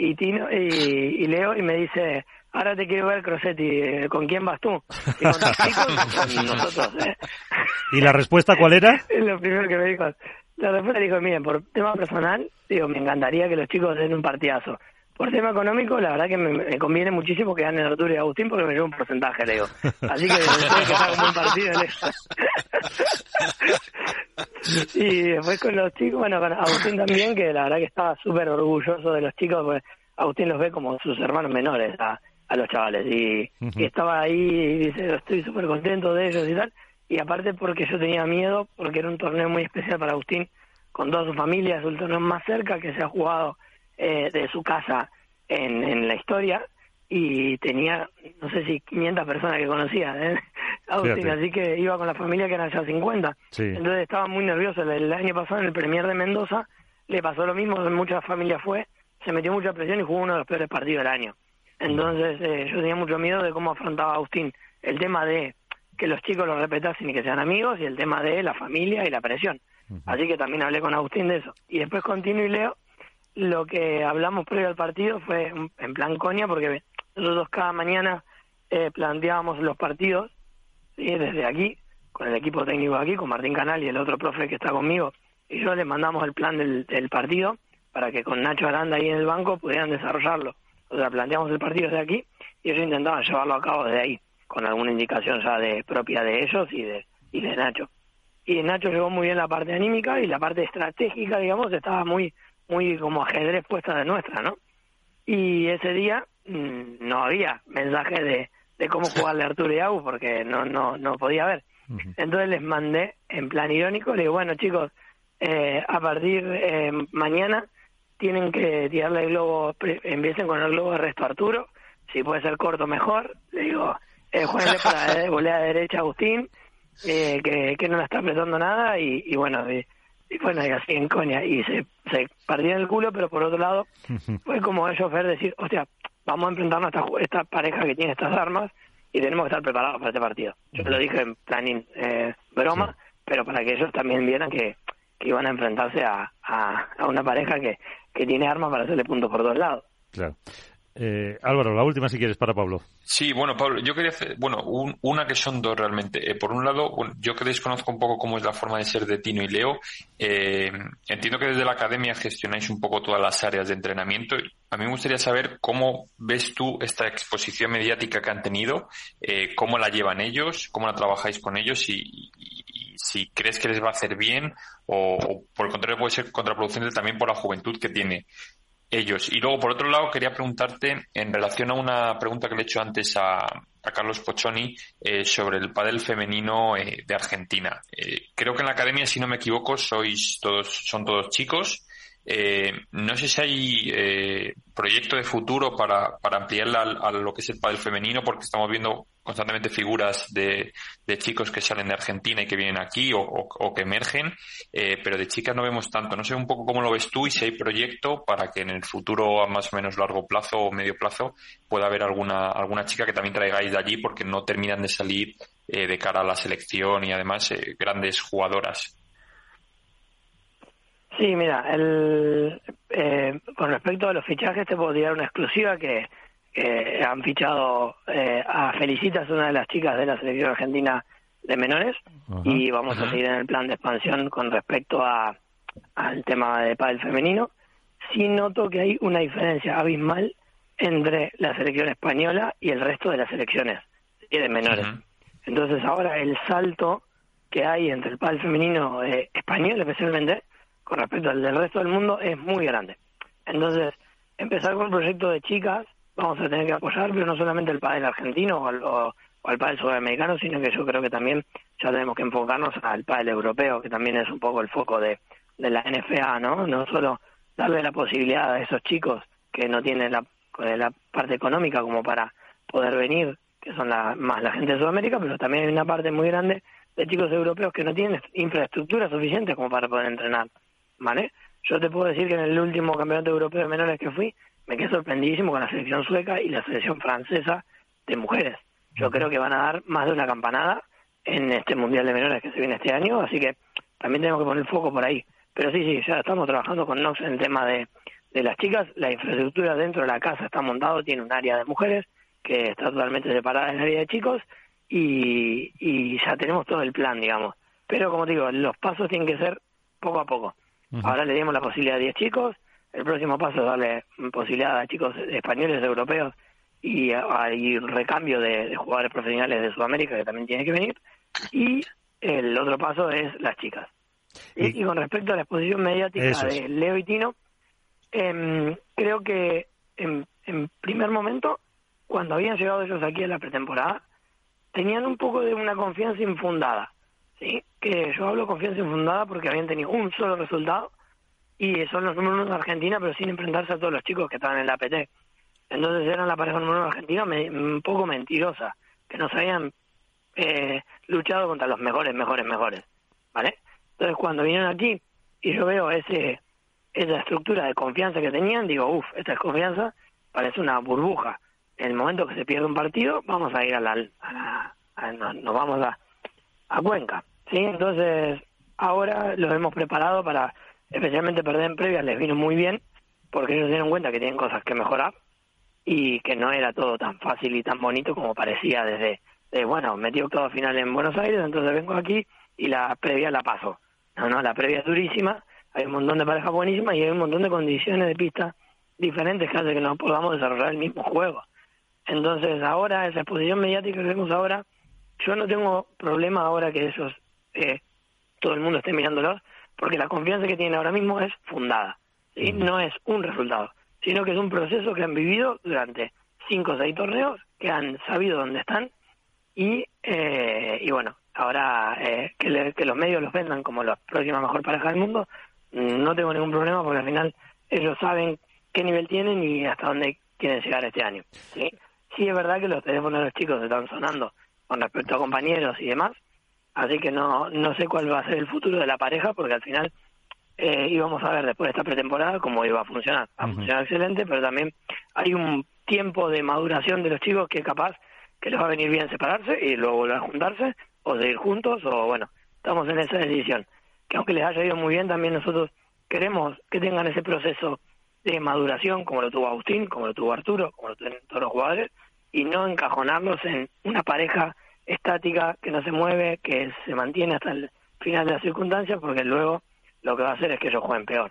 y, Tino y, Leo y me dice, ahora te quiero ver Crosetti, ¿con quién vas tú? Y con con nosotros. ¿eh? ¿Y la respuesta cuál era? Lo primero que me dijo. La respuesta dijo, miren, por tema personal, digo, me encantaría que los chicos den un partidazo. Por tema económico, la verdad que me, conviene muchísimo que ganen Arturo y Agustín porque me llevo un porcentaje, le digo. Así que tengo que hacer un buen partido y después con los chicos, bueno, con Agustín también, que la verdad que estaba súper orgulloso de los chicos, porque Agustín los ve como sus hermanos menores a, a los chavales. Y, estaba ahí y dice, estoy súper contento de ellos y tal. Y aparte porque yo tenía miedo, porque era un torneo muy especial para Agustín, con toda su familia, es el torneo más cerca que se ha jugado eh, de su casa en, en la historia y tenía, no sé si 500 personas que conocía, ¿eh? así que iba con la familia que eran ya 50. Entonces estaba muy nervioso. El, año pasado en el Premier de Mendoza le pasó lo mismo, mucha familia fue, se metió mucha presión y jugó uno de los peores partidos del año. Entonces eh, yo tenía mucho miedo de cómo afrontaba Agustín el tema de que los chicos lo respetasen y que sean amigos y el tema de la familia y la presión. Así que también hablé con Agustín de eso. Y después con Tino y Leo lo que hablamos previo al partido fue en plan coña, porque nosotros cada mañana eh, planteábamos los partidos desde aquí, con el equipo técnico aquí, con Martín Canal y el otro profe que está conmigo, y yo les mandamos el plan del, partido para que con Nacho Aranda ahí en el banco pudieran desarrollarlo. O sea, planteamos el partido desde aquí y ellos intentaban llevarlo a cabo desde ahí, con alguna indicación ya de propia de ellos y de, y de Nacho. Y Nacho llegó muy bien la parte anímica y la parte estratégica, digamos, estaba muy muy como ajedrez puesta de nuestra, ¿no? Y ese día mm, no había mensaje de, de cómo jugarle a Arturo y Agu porque no, no, no podía haber. Entonces les mandé en plan irónico, le digo, bueno chicos, eh, a partir eh, mañana tienen que tirarle el globo, empiecen con el globo de resto a Arturo, si puede ser corto mejor, le digo, eh, jueguenle para volea derecha a Agustín, eh, que, que no la está apretando nada y, y bueno, y bueno, y así en coña, y se, se partían el culo, pero por otro lado, fue como ellos ver decir, hostia, vamos a enfrentarnos a esta, esta pareja que tiene estas armas y tenemos que estar preparados para este partido. Yo lo dije en planning eh, broma, pero para que ellos también vieran que, que iban a enfrentarse a, a, a una pareja que, que tiene armas para hacerle puntos por dos lados. Claro. Eh, Álvaro, la última si quieres para Pablo. Sí, bueno, Pablo, yo quería hacer, bueno, una que son dos realmente. Eh, por un lado, yo que desconozco un poco cómo es la forma de ser de Tino y Leo, eh, entiendo que desde la academia gestionáis un poco todas las áreas de entrenamiento. A mí me gustaría saber cómo ves tú esta exposición mediática que han tenido, cómo la llevan ellos, cómo la trabajáis con ellos y, si crees que les va a hacer bien o, por el contrario puede ser contraproducente también por la juventud que tiene ellos. Y luego, por otro lado, quería preguntarte, en relación a una pregunta que le he hecho antes a, a Carlos Pochoni eh, sobre el pádel femenino eh, de Argentina. Eh, creo que en la academia, si no me equivoco, sois todos, son todos chicos. Eh, no sé si hay eh, proyecto de futuro para, para ampliar a, lo que es el pádel femenino, porque estamos viendo constantemente figuras de, de, chicos que salen de Argentina y que vienen aquí o, o, que emergen, eh, pero de chicas no vemos tanto. No sé un poco cómo lo ves tú y si hay proyecto para que en el futuro a más o menos largo plazo o medio plazo pueda haber alguna, alguna chica que también traigáis de allí porque no terminan de salir eh, de cara a la selección y además eh, grandes jugadoras. Sí, mira, el, eh, con respecto a los fichajes te puedo dar una exclusiva que, han fichado eh, a Felicitas, una de las chicas de la selección argentina de menores, y vamos a seguir en el plan de expansión con respecto a al tema de pádel femenino. Sí noto que hay una diferencia abismal entre la selección española y el resto de las selecciones y de menores. Entonces ahora el salto que hay entre el pádel femenino eh, español especialmente con respecto al del resto del mundo es muy grande. Entonces, empezar con un proyecto de chicas, vamos a tener que apoyar, pero no solamente el pádel argentino o al, o, al pádel sudamericano, sino que yo creo que también ya tenemos que enfocarnos al pádel europeo, que también es un poco el foco de, de la NFA, ¿no? No solo darle la posibilidad a esos chicos que no tienen la, la parte económica como para poder venir, que son la, más la gente de Sudamérica, pero también hay una parte muy grande de chicos europeos que no tienen infraestructura suficiente como para poder entrenar. ¿Vale? Yo te puedo decir que en el último campeonato europeo de menores que fui, me quedé sorprendidísimo con la selección sueca y la selección francesa de mujeres. Yo creo que van a dar más de una campanada en este Mundial de Menores que se viene este año, así que también tenemos que poner foco por ahí. Pero sí, sí, ya estamos trabajando con Nox en el tema de, de las chicas. La infraestructura dentro de la casa está montado, tiene un área de mujeres que está totalmente separada del área de chicos y, y ya tenemos todo el plan, digamos. Pero como digo, los pasos tienen que ser poco a poco. Ahora le dimos la posibilidad a 10 chicos, el próximo paso es darle posibilidad a chicos españoles, europeos y hay recambio de, jugadores profesionales de Sudamérica que también tiene que venir. Y el otro paso es las chicas. Y, con respecto a la exposición mediática de Leo y Tino, em, creo que en, en primer momento, cuando habían llegado ellos aquí a la pretemporada, tenían un poco de una confianza infundada. ¿Sí? que yo hablo confianza infundada porque habían tenido un solo resultado y son los números uno de Argentina, pero sin enfrentarse a todos los chicos que estaban en la APT. Entonces eran la pareja número uno de Argentina un poco mentirosa, que no se habían eh, luchado contra los mejores, mejores, mejores. ¿Vale? Entonces cuando vinieron aquí y yo veo ese esa estructura de confianza que tenían, digo, uff, esta confianza parece una burbuja. En el momento que se pierde un partido, vamos a ir a la... A nos vamos a, a Cuenca. Sí, entonces ahora los hemos preparado para, especialmente perder en previas, les vino muy bien, porque ellos se dieron cuenta que tienen cosas que mejorar y que no era todo tan fácil y tan bonito como parecía desde, de, bueno, metí octavo final en Buenos Aires, entonces vengo aquí y la previa la paso. No, no, la previa es durísima, hay un montón de parejas buenísimas y hay un montón de condiciones de pista diferentes que hacen que no podamos desarrollar el mismo juego. Entonces ahora, esa exposición mediática que vemos ahora, yo no tengo problema ahora que esos eh, todo el mundo esté mirándolos, porque la confianza que tienen ahora mismo es fundada. ¿sí? No es un resultado, sino que es un proceso que han vivido durante cinco o seis torneos, que han sabido dónde están y, eh, y bueno, ahora eh, que, que los medios los vendan como la próxima mejor pareja del mundo, no tengo ningún problema porque al final ellos saben qué nivel tienen y hasta dónde quieren llegar este año. Sí, sí es verdad que los teléfonos de los chicos están sonando con respecto a compañeros y demás, Así que no, no sé cuál va a ser el futuro de la pareja, porque al final eh, íbamos a ver después de esta pretemporada cómo iba a funcionar. Ha funcionado excelente, pero también hay un tiempo de maduración de los chicos que capaz que les va a venir bien separarse y luego volver a juntarse o seguir juntos o bueno, estamos en esa decisión. Que aunque les haya ido muy bien, también nosotros queremos que tengan ese proceso de maduración como lo tuvo Agustín, como lo tuvo Arturo, como lo tienen todos los jugadores y no encajonarlos en una pareja estática que no se mueve, que se mantiene hasta el final de las circunstancias porque luego lo que va a hacer es que ellos jueguen peor.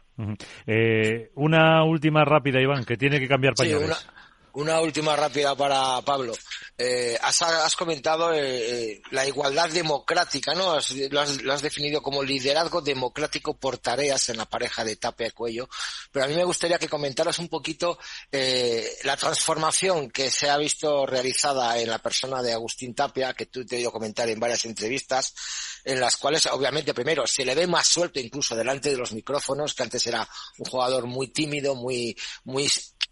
eh, una última rápida, Iván, que tiene que cambiar pañales. Una última rápida para Pablo. Eh, has, comentado eh, eh, la igualdad democrática, ¿no? lo, has, definido como liderazgo democrático por tareas en la pareja de Tapia y Cuello. Pero a mí me gustaría que comentaras un poquito la transformación que se ha visto realizada en la persona de Agustín Tapia, que tú te he oído comentar en varias entrevistas, en las cuales, obviamente, primero, se le ve más suelto incluso delante de los micrófonos, que antes era un jugador muy tímido, muy, muy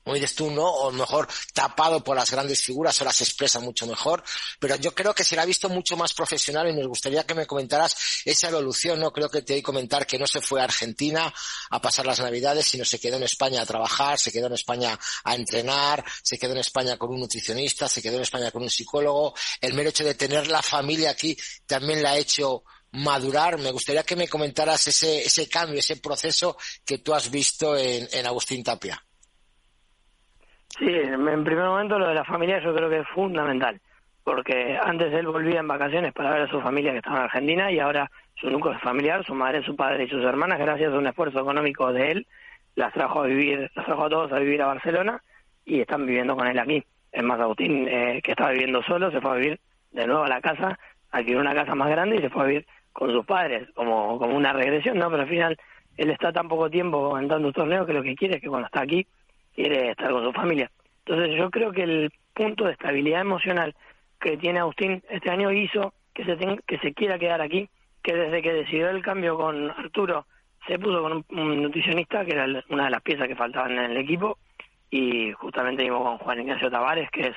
muy de tú, ¿no? O mejor tapado por las grandes figuras, ahora se expresa mucho mejor, pero yo creo que se ha visto mucho más profesional y me gustaría que me comentaras esa evolución, ¿no? Creo que te a comentar que no se fue a Argentina a pasar las navidades, sino se quedó en España a trabajar, se quedó en España a entrenar, se quedó en España con un nutricionista, se quedó en España con un psicólogo, el mero hecho de tener la familia aquí también la ha hecho madurar. Me gustaría que me comentaras ese, ese cambio, ese proceso que tú has visto en Agustín Tapia. Sí, en primer momento lo de la familia yo creo que es fundamental, porque antes él volvía en vacaciones para ver a su familia que estaba en Argentina y ahora su núcleo familiar, su madre, su padre y sus hermanas, gracias a un esfuerzo económico de él, las trajo a vivir, las trajo a todos a vivir a Barcelona y están viviendo con él aquí. Es más, Agustín, eh, que estaba viviendo solo, se fue a vivir de nuevo a la casa, adquirió una casa más grande y se fue a vivir con sus padres, como, como una regresión, ¿no? Pero al final él está tan poco tiempo en tantos torneos que lo que quiere es que cuando está aquí quiere estar con su familia. Entonces yo creo que el punto de estabilidad emocional que tiene Agustín este año hizo que se, que se quiera quedar aquí, que desde que decidió el cambio con Arturo se puso con un, nutricionista, que era una de las piezas que faltaban en el equipo, y justamente vimos con Juan Ignacio Tavares, que es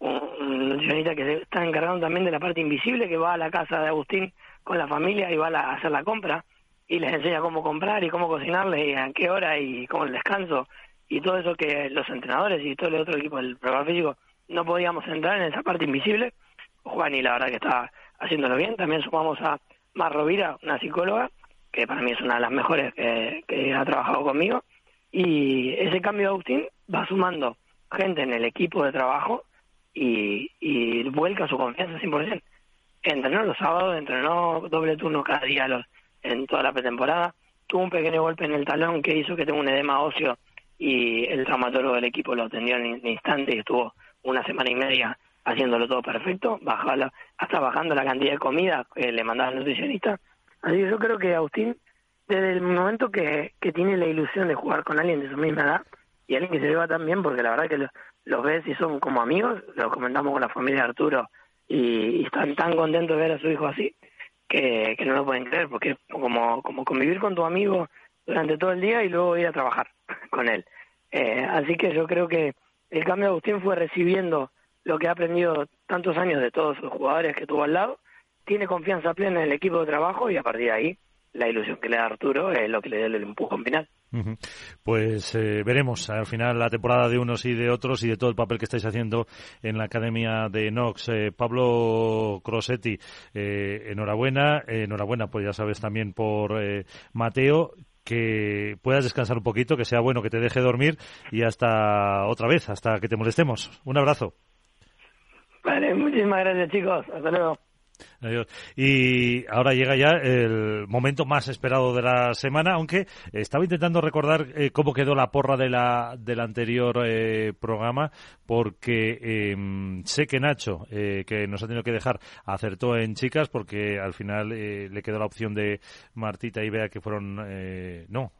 un, nutricionista que se está encargando también de la parte invisible, que va a la casa de Agustín con la familia y va a, a hacer la compra, y les enseña cómo comprar y cómo cocinarle y a qué hora y cómo el descanso y todo eso que los entrenadores y todo el otro equipo del programa físico no podíamos entrar en esa parte invisible. Juan y la verdad que está haciéndolo bien. También sumamos a Mar Rovira, una psicóloga, que para mí es una de las mejores que, ha trabajado conmigo. Y ese cambio de Agustín va sumando gente en el equipo de trabajo y, y vuelca su confianza 100%. Entrenó los sábados, entrenó doble turno cada día los, en toda la pretemporada. Tuvo un pequeño golpe en el talón que hizo que tenga un edema óseo y el traumatólogo del equipo lo atendió en un instante y estuvo una semana y media haciéndolo todo perfecto, bajaba hasta bajando la cantidad de comida que le mandaba el nutricionista. Así que yo creo que Agustín, desde el momento que, que tiene la ilusión de jugar con alguien de su misma edad y alguien que se lleva tan bien, porque la verdad que los ves y son como amigos, lo comentamos con la familia de Arturo y, están tan contentos de ver a su hijo así que, no lo pueden creer, porque como, como convivir con tu amigo durante todo el día y luego ir a trabajar con él. Eh, así que yo creo que el cambio de Agustín fue recibiendo lo que ha aprendido tantos años de todos los jugadores que tuvo al lado, tiene confianza plena en el equipo de trabajo y a partir de ahí la ilusión que le da Arturo es lo que le da el empujón final. Pues eh, veremos al final la temporada de unos y de otros y de todo el papel que estáis haciendo en la Academia de Nox. Eh, Pablo Crosetti, enhorabuena. enhorabuena, pues ya sabes también por Mateo que puedas descansar un poquito, que sea bueno, que te deje dormir y hasta otra vez, hasta que te molestemos. Un abrazo. Vale, muchísimas gracias chicos. Hasta luego. Y ahora llega ya el momento más esperado de la semana, aunque estaba intentando recordar eh, cómo quedó la porra de la, del anterior eh, programa, porque em, sé que Nacho, eh, que nos ha tenido que dejar, acertó en chicas, porque al final le quedó la opción de Martita y Bea, que fueron. no,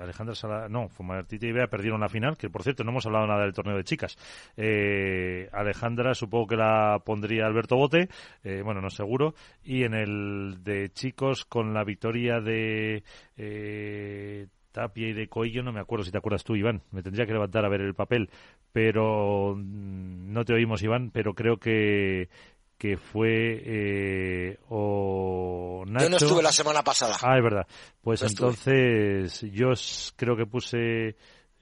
Alejandra Sala. No, fue Martita y Bea perdieron la final, que por cierto no hemos hablado nada del torneo de chicas. Alejandra, supongo que la pondría Alberto Bote. bueno, no seguro. Y en el de chicos, con la victoria de eh, Tapia y de Coello, no me acuerdo si te acuerdas tú, Iván. Me tendría que levantar a ver el papel, pero mm, no te oímos, Iván, pero creo que que fue eh, o Nacho. Yo no estuve la semana pasada. Ah, es verdad. Pues entonces yo creo que puse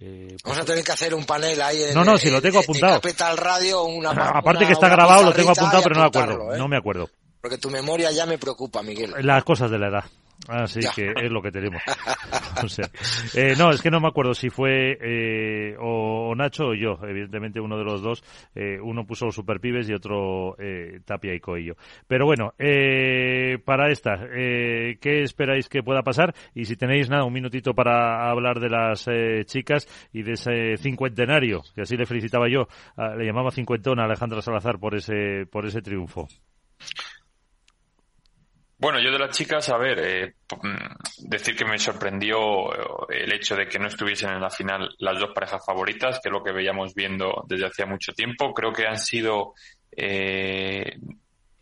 eh, Vamos a tener que hacer un panel ahí en, no, no, si lo tengo apuntado. Radio, una, Aparte que está grabado, lo tengo apuntado, pero no me acuerdo. ¿eh? No me acuerdo. Porque tu memoria ya me preocupa, Miguel. Las cosas de la edad. Así que es lo que tenemos. o sea, eh, no, es que no me acuerdo si fue eh, o, Nacho o yo. Evidentemente uno de los dos. Eh, uno puso los superpibes y otro eh, Tapia y Coello. Pero bueno, eh, para esta, eh, ¿qué esperáis que pueda pasar? Y si tenéis nada, un minutito para hablar de las eh, chicas y de ese cincuentenario, que así le felicitaba yo, le llamaba cincuentona a Alejandra Salazar por ese, por ese triunfo. Bueno, yo de las chicas, a ver, eh, mm, decir que me sorprendió eh, el hecho de que no estuviesen en la final las dos parejas favoritas, que es lo que veíamos viendo desde hacía mucho tiempo. Creo que han sido, eh,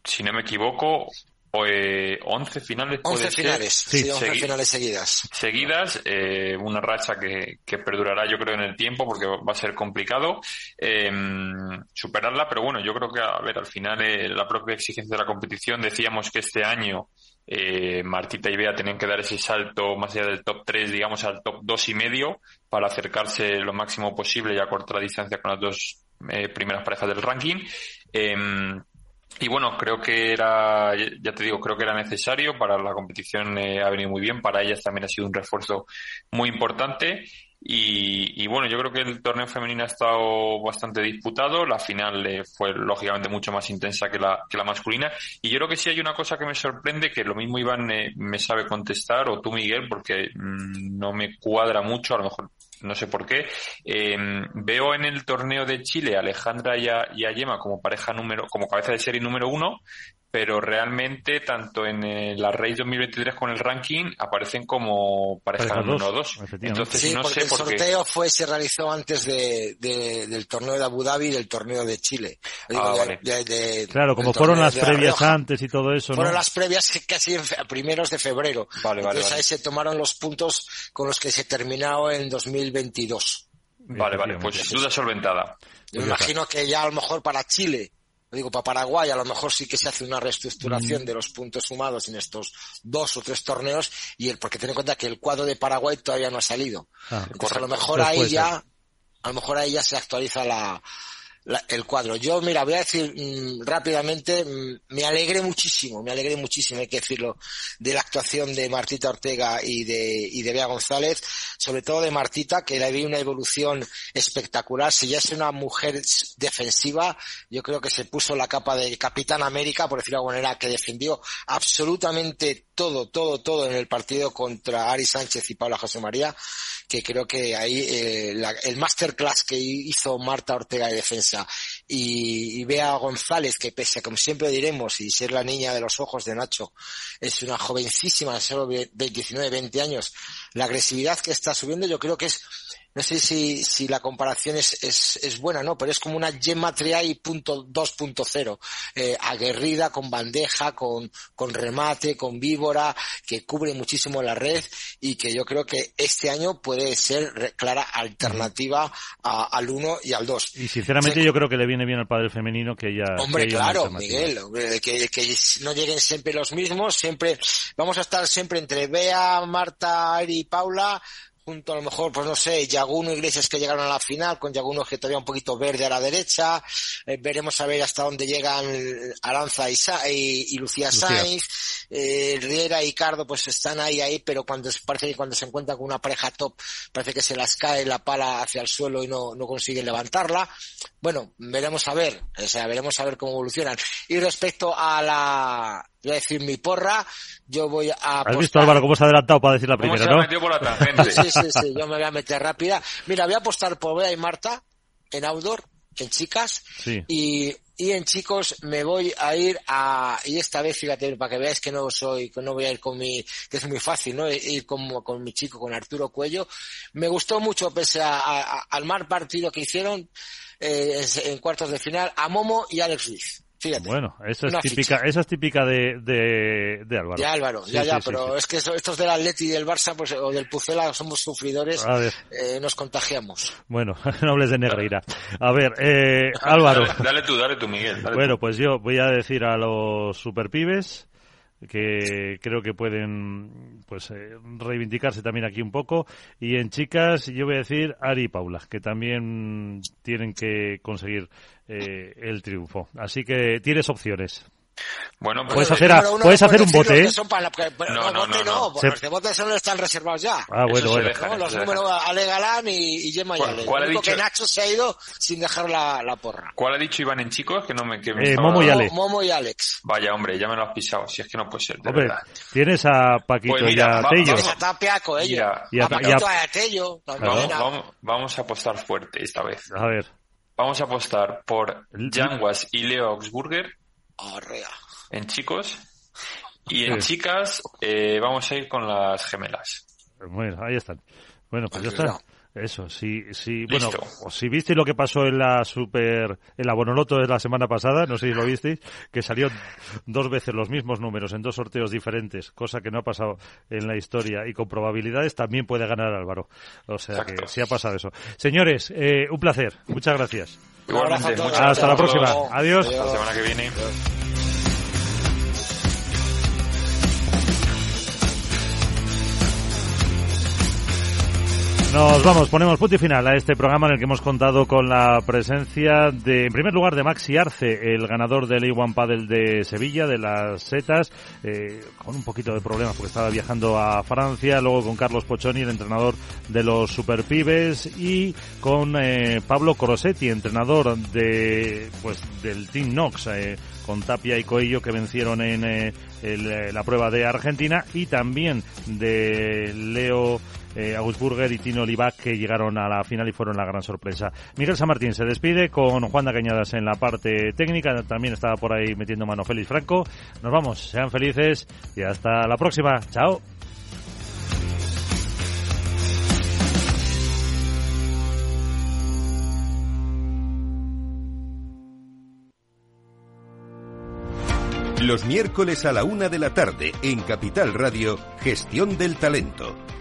si no me equivoco, pues 11 finales. 11 finales, sí, 11 finales seguidas. Seguidas, eh, una racha que, que, perdurará yo creo en el tiempo porque va a ser complicado eh, superarla, pero bueno, yo creo que a ver, al final eh, la propia exigencia de la competición, decíamos que este año eh, Martita y Bea tenían que dar ese salto más allá del top 3, digamos al top 2 y medio para acercarse lo máximo posible y acortar la distancia con las dos eh, primeras parejas del ranking. Y bueno, creo que era, ya te digo, creo que era necesario para la competición, eh, ha venido muy bien, para ellas también ha sido un refuerzo muy importante. Y, y, bueno, yo creo que el torneo femenino ha estado bastante disputado. La final eh, fue lógicamente mucho más intensa que la, que la masculina. Y yo creo que sí hay una cosa que me sorprende, que lo mismo Iván eh, me sabe contestar, o tú Miguel, porque mm, no me cuadra mucho, a lo mejor no sé por qué. Eh, veo en el torneo de Chile a Alejandra y y a Yema como pareja número, como cabeza de serie número uno, pero realmente tanto en la Race 2023 con el ranking aparecen como pareja número 2. Entonces sí, no sé el sorteo fue se realizó antes de, del torneo de Abu Dhabi y del torneo de Chile. Ah, claro, como fueron las previas antes y todo eso. Fueron las previas casi a primeros de febrero. Vale, vale, Entonces ahí se tomaron los puntos con los que se terminó en 2022. Vale, vale, pues duda solventada. Yo me imagino que ya a lo mejor para Chile digo, para Paraguay a lo mejor sí que se hace una reestructuración mm. de los puntos sumados en estos dos o tres torneos, y el, porque ten en cuenta que el cuadro de Paraguay todavía no ha salido. Ah, a lo mejor ahí ya, a lo mejor ahí ya se actualiza la, el cuadro. Yo, mira, voy a decir mm, rápidamente, mm, me alegré muchísimo, me alegré muchísimo, hay que decirlo, de la actuación de Martita Ortega y de, y de Bea González, sobre todo de Martita, que le vi una evolución espectacular. Si ya es una mujer defensiva, yo creo que se puso la capa de Capitán América, por decirlo de alguna manera, que defendió absolutamente todo, todo, todo en el partido contra Ari Sánchez y Paula José María, que creo que ahí eh, el masterclass que hizo Marta Ortega de defensa y, y a González, que pese a como siempre diremos, y ser la niña de los ojos de Nacho, es una jovencísima, solo 19, 20 años, la agresividad que está subiendo yo creo que es no sé si, si la comparación es, es, es buena, ¿no? Pero es como una Gemma Triay punto 2.0, eh, aguerrida, con bandeja, con, con remate, con víbora, que cubre muchísimo la red y que yo creo que este año puede ser clara alternativa al 1 y al 2. Y sinceramente yo creo que le viene bien al padre femenino que ella... Hombre, claro, Miguel, que, que no lleguen siempre los mismos, siempre, vamos a estar siempre entre Bea, Marta, Ari y Paula, junto a lo mejor, pues no sé, Yaguno Iglesias que llegaron a la final, con Yaguno que todavía un poquito verde a la derecha, eh, veremos a ver hasta dónde llegan Aranza y, Lucía Sainz, eh, Riera y Cardo pues están ahí, ahí, pero cuando parece que cuando se encuentran con una pareja top, parece que se las cae la pala hacia el suelo y no, no consiguen levantarla. Bueno, veremos a ver, o sea, veremos a ver cómo evolucionan. Y respecto a la, voy a decir mi porra, yo voy a ¿Has visto Álvaro cómo se ha adelantado para decir la primera, no? por la sí, sí, sí, yo me voy a meter rápida. Mira, voy a apostar por Bea y Marta en outdoor, en chicas, sí. y, y en chicos me voy a ir a, y esta vez fíjate, para que veáis que no soy, que no voy a ir con mi, que es muy fácil, ¿no? Ir con, con mi chico, con Arturo Cuello. Me gustó mucho, pese a, al mal partido que hicieron, eh, en, cuartos de final, a Momo y Alex Ruiz Bueno, esa es típica, esa es típica de, de, Álvaro. De Álvaro, ya, ya, pero es que estos del Atleti y del Barça, pues, o del Pucela, somos sufridores, eh, nos contagiamos. Bueno, nobles de Negreira. A ver, eh, Álvaro. Dale, tú, dale tú, Miguel. bueno, pues yo voy a decir a los superpibes que creo que pueden pues eh, reivindicarse también aquí un poco. Y en chicas yo voy a decir Ari y Paula que también tienen que conseguir eh, el triunfo. Así que tienes opciones bueno, pues puedes hacer, puedes hacer un bote. ¿eh? no, no, no, no, porque los de bote solo están reservados ya. Ah, bueno, bueno. los números Ale Galán y, y Gemma ¿Cuál, ¿Cuál ha dicho? que Nacho se ha ido sin dejar la, la, porra. ¿Cuál ha dicho Iván en chicos? Que no me, que eh, Momo y. Momo y Alex. Vaya, hombre, ya me lo has pisado. Si es que no puede ser, de verdad. Tienes a Paquito pues y a Tello. Tienes a. Y a, Paquito, a, Tello. Vamos, vamos a apostar fuerte esta vez. A ver. Vamos a apostar por Janguas y Leo Augsburger. Arrea en chicos. Y en chicas eh, vamos a ir con las gemelas. Bueno, ahí están. Bueno, pues ya está. Eso, sí, sí. Bueno, si visteis lo que pasó en la Super, en la Bonoloto de la semana pasada, no sé si lo visteis, que salió dos veces los mismos números en dos sorteos diferentes, cosa que no ha pasado en la historia y con probabilidades también puede ganar Álvaro. O sea que sí ha pasado eso. Señores, eh, un placer. Muchas gracias. Hasta la próxima. Adiós. La semana que viene. Nos vamos, ponemos punto y final a este programa en el que hemos contado con la presencia de, en primer lugar, de Maxi Arce, el ganador del A1 Padel de Sevilla, de las setas, eh, con un poquito de problemas porque estaba viajando a Francia, luego con Carlos Pochoni, el entrenador de los Superpibes, y con eh, Pablo Corosetti, entrenador de, pues, del Team Nox, eh, con Tapia y Coello que vencieron en eh, la prueba de Argentina, y también de Leo eh, Augustburger y Tino Olivac que llegaron a la final y fueron la gran sorpresa. Miguel San Martín se despide con Juan de Cañadas en la parte técnica, también estaba por ahí metiendo mano Félix Franco. Nos vamos, sean felices y hasta la próxima. Chao. Los miércoles a la una de la tarde en Capital Radio, Gestión del Talento.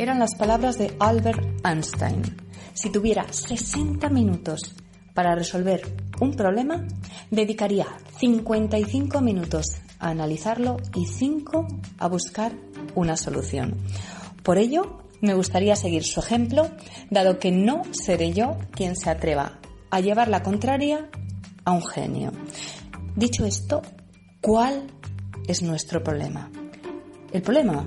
Eran las palabras de Albert Einstein. Si tuviera 60 minutos para resolver un problema, dedicaría 55 minutos a analizarlo y 5 a buscar una solución. Por ello, me gustaría seguir su ejemplo, dado que no seré yo quien se atreva a llevar la contraria a un genio. Dicho esto, ¿cuál es nuestro problema? El problema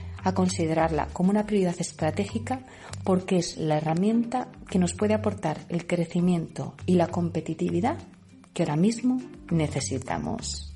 a considerarla como una prioridad estratégica porque es la herramienta que nos puede aportar el crecimiento y la competitividad que ahora mismo necesitamos.